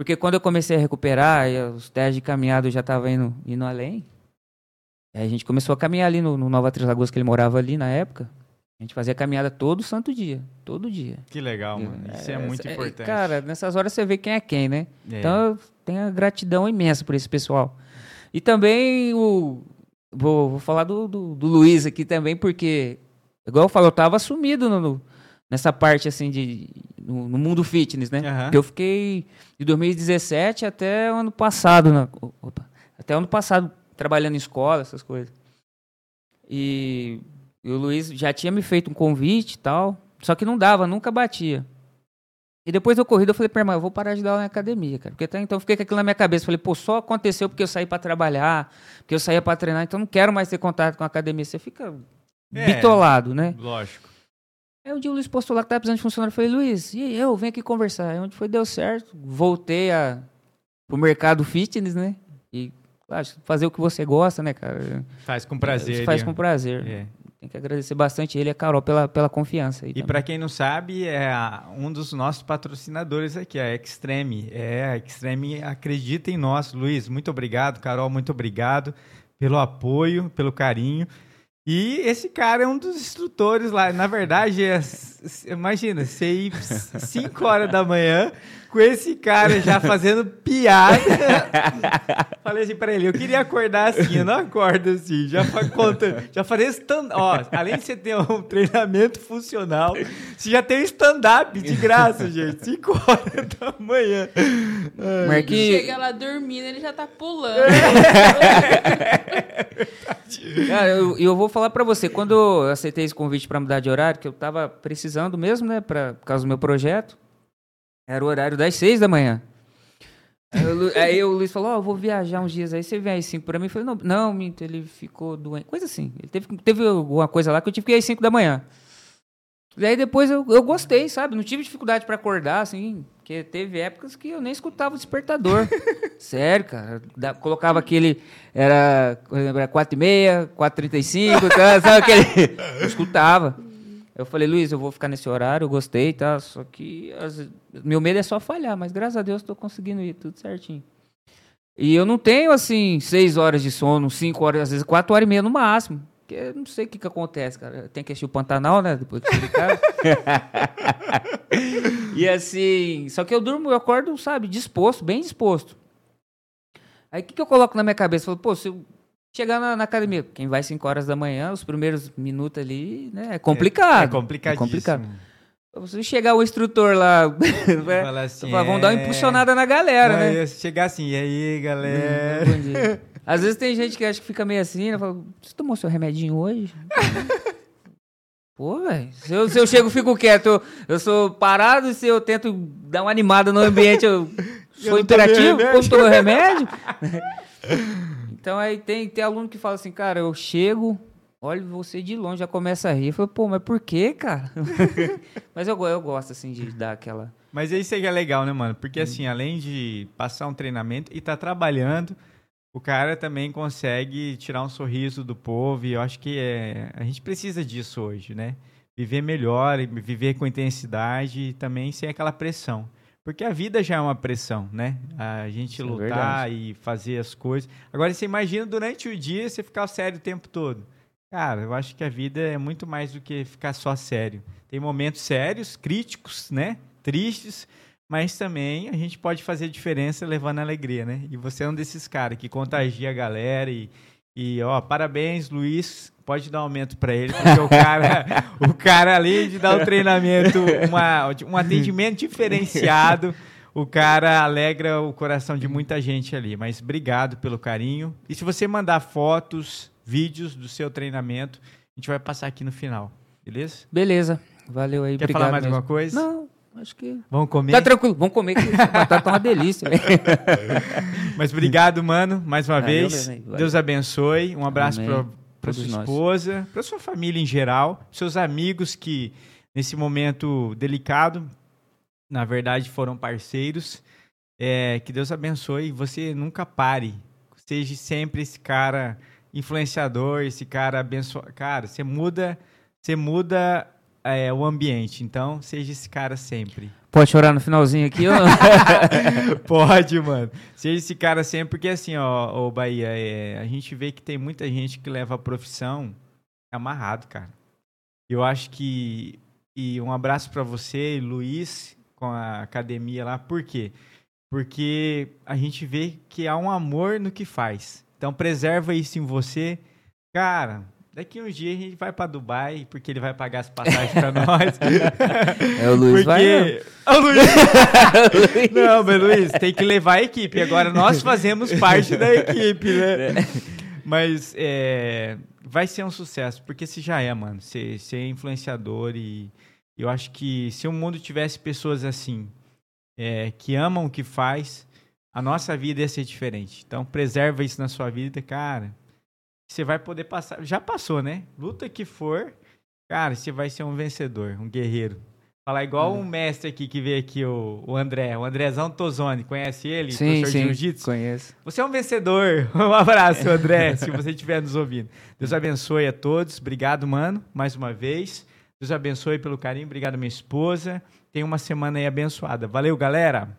Porque quando eu comecei a recuperar, e os testes de caminhada eu já tava indo, indo além. Aí a gente começou a caminhar ali no, no Nova Três Lagoas, que ele morava ali na época. A gente fazia caminhada todo santo dia. Todo dia. Que legal, mano. Isso é, muito é, importante. Cara, nessas horas você vê quem é quem, né? É. Então eu tenho a gratidão imensa por esse pessoal. E também o. Vou, vou falar do, do, do Luiz aqui também, porque, igual eu falo, eu tava sumido no- nessa parte assim de. No, no mundo fitness, né? Porque eu fiquei de 2017 até o ano passado. Na, opa, até o ano passado trabalhando em escola, essas coisas. E, e o Luiz já tinha me feito um convite e tal. Só que não dava, nunca batia. E depois da corrida eu falei pra irmã, eu vou parar de dar aula na academia, cara. Porque até então eu fiquei com aquilo na minha cabeça. Falei, pô, só aconteceu porque eu saí pra trabalhar, porque eu saía pra treinar, então não quero mais ter contato com a academia. Você fica É. bitolado, né? Lógico. Aí o dia o Luiz postou lá que tava precisando de funcionário. Eu falei, Luiz, e eu? Vem aqui conversar. Aí onde foi, deu certo. Voltei a, pro mercado fitness, né? E, claro, fazer o que você gosta, né, cara? Faz com prazer. Você faz com prazer. É. Tem que agradecer bastante ele e a Carol pela, pela confiança. E para quem não sabe, é a- um dos nossos patrocinadores aqui, a Extreme. É, a Extreme acredita em nós. Luiz, muito obrigado. Carol, muito obrigado pelo apoio, pelo carinho. E esse cara é um dos instrutores lá. Na verdade, é, s- imagina, você ir 5 horas da manhã com esse cara já fazendo piada. Falei assim pra ele, eu queria acordar assim, eu não acordo assim. Já conta, já fazer stand Ó, além de você ter um treinamento funcional, você já tem um stand-up de graça, gente. 5 horas da manhã. Marquinhos, Chega lá dormindo, ele já tá pulando. Cara, eu, eu vou falar pra você, quando eu aceitei esse convite pra mudar de horário, que eu tava precisando mesmo, né, pra, por causa do meu projeto, era o horário das seis da manhã. Aí, o Lu- aí o Luiz falou, ó, eu vou viajar uns dias aí, você vem às cinco pra mim? Eu falei, não, não, minto, ele ficou doente, coisa assim. Ele teve, teve alguma coisa lá que eu tive que ir às cinco da manhã. E aí depois eu, eu gostei, sabe? Não tive dificuldade pra acordar, assim, porque teve épocas que eu nem escutava o despertador. Sério, cara. Da- colocava aquele. Era, era 4 e meia, 4h35, tá, sabe aquele. Eu escutava. Eu falei, Luiz, eu vou ficar nesse horário, eu gostei, tá? Só que as- meu medo é só falhar, mas graças a Deus eu tô conseguindo ir tudo certinho. E eu não tenho, assim, 6 horas de sono, 5 horas, às vezes 4 horas e meia no máximo. Porque eu não sei o que, que acontece, cara. Tem que assistir o Pantanal, né? Depois que casa. e assim, só que eu durmo, eu acordo, sabe, disposto, bem disposto. Aí o que, que eu coloco na minha cabeça? Eu falo, pô, se eu chegar na, na academia, quem vai 5 horas da manhã, os primeiros minutos ali, né? É complicado. É complicadíssimo. complicado. Se chegar o instrutor lá, vai, Fala assim, vão dar uma é. impulsionada na galera, Não, né? chegar assim, e aí, galera? Bom dia. Às vezes tem gente que acha que fica meio assim, né? Fala, você tomou seu remedinho hoje? Pô, velho. Se eu, se eu chego fico quieto, eu, eu sou parado e se eu tento dar uma animada no ambiente, eu tomei imperativo, remédio. como tomou remédio? então aí tem, tem aluno que fala assim, cara, eu chego, olho você de longe, já começa a rir. Eu falo, pô, mas por quê, cara? mas eu, eu gosto, assim, de dar aquela... Mas isso aí que é legal, né, mano? Porque assim, além de passar um treinamento e tá trabalhando, o cara também consegue tirar um sorriso do povo e eu acho que é, a gente precisa disso hoje, né? Viver melhor, e viver com intensidade e também sem aquela pressão. Porque a vida já é uma pressão, né? A gente Isso é lutar verdade. e fazer as coisas. Agora, você imagina durante o dia você ficar sério o tempo todo. Cara, eu acho que a vida é muito mais do que ficar só sério. Tem momentos sérios, críticos, né? Tristes, mas também a gente pode fazer diferença levando alegria, né? E você é um desses caras que contagia a galera e, e ó, parabéns, Luiz. Pode dar um aumento pra ele, porque o cara, o cara além de dar o treinamento, uma, um atendimento diferenciado, o cara alegra o coração de muita gente ali. Mas obrigado pelo carinho. E se você mandar fotos, vídeos do seu treinamento, a gente vai passar aqui no final, beleza? Beleza, valeu aí, Quer obrigado falar mais mesmo. alguma coisa? Não, acho que... Vamos comer? Tá tranquilo, vamos comer que batata tá uma delícia. Mas obrigado, mano, mais uma Valeu vez. Deus abençoe. Um abraço. Para sua esposa, para sua família em geral, seus amigos que nesse momento delicado, na verdade, foram parceiros. É, que Deus abençoe e você nunca pare. Seja sempre esse cara influenciador, esse cara abençoado. Cara, você muda, você muda é, o ambiente. Então, seja esse cara sempre. Pode chorar no finalzinho aqui. Pode, mano. Seja esse cara sempre, porque assim, ó, ô Bahia, é, a gente vê que tem muita gente que leva a profissão amarrado, cara. Eu acho que. E um abraço pra você, Luiz, com a academia lá. Por quê? Porque a gente vê que há um amor no que faz. Então preserva isso em você. Cara, daqui uns dias a gente vai pra Dubai, porque ele vai pagar as passagens pra nós. É, o Luiz vai Porque... Ô, Luiz! Não, mas Luiz, tem que levar a equipe. Agora nós fazemos parte da equipe, né? Mas é, vai ser um sucesso, porque se já é, mano. Você você é influenciador e eu acho que se o mundo tivesse pessoas assim, é, que amam o que faz, a nossa vida ia ser diferente. Então preserva isso na sua vida, cara. Você vai poder passar. Já passou, né? Luta que for, cara, você vai ser um vencedor, um guerreiro. Falar igual um mestre aqui que veio aqui, o, o André, o Andrezão Tozoni. Conhece ele? Sim, professor de sim, jiu-jitsu? conheço. Você é um vencedor. Um abraço, André, se você estiver nos ouvindo. Deus abençoe a todos. Obrigado, mano, mais uma vez. Deus abençoe pelo carinho. Obrigado, minha esposa. Tenha uma semana aí abençoada. Valeu, galera.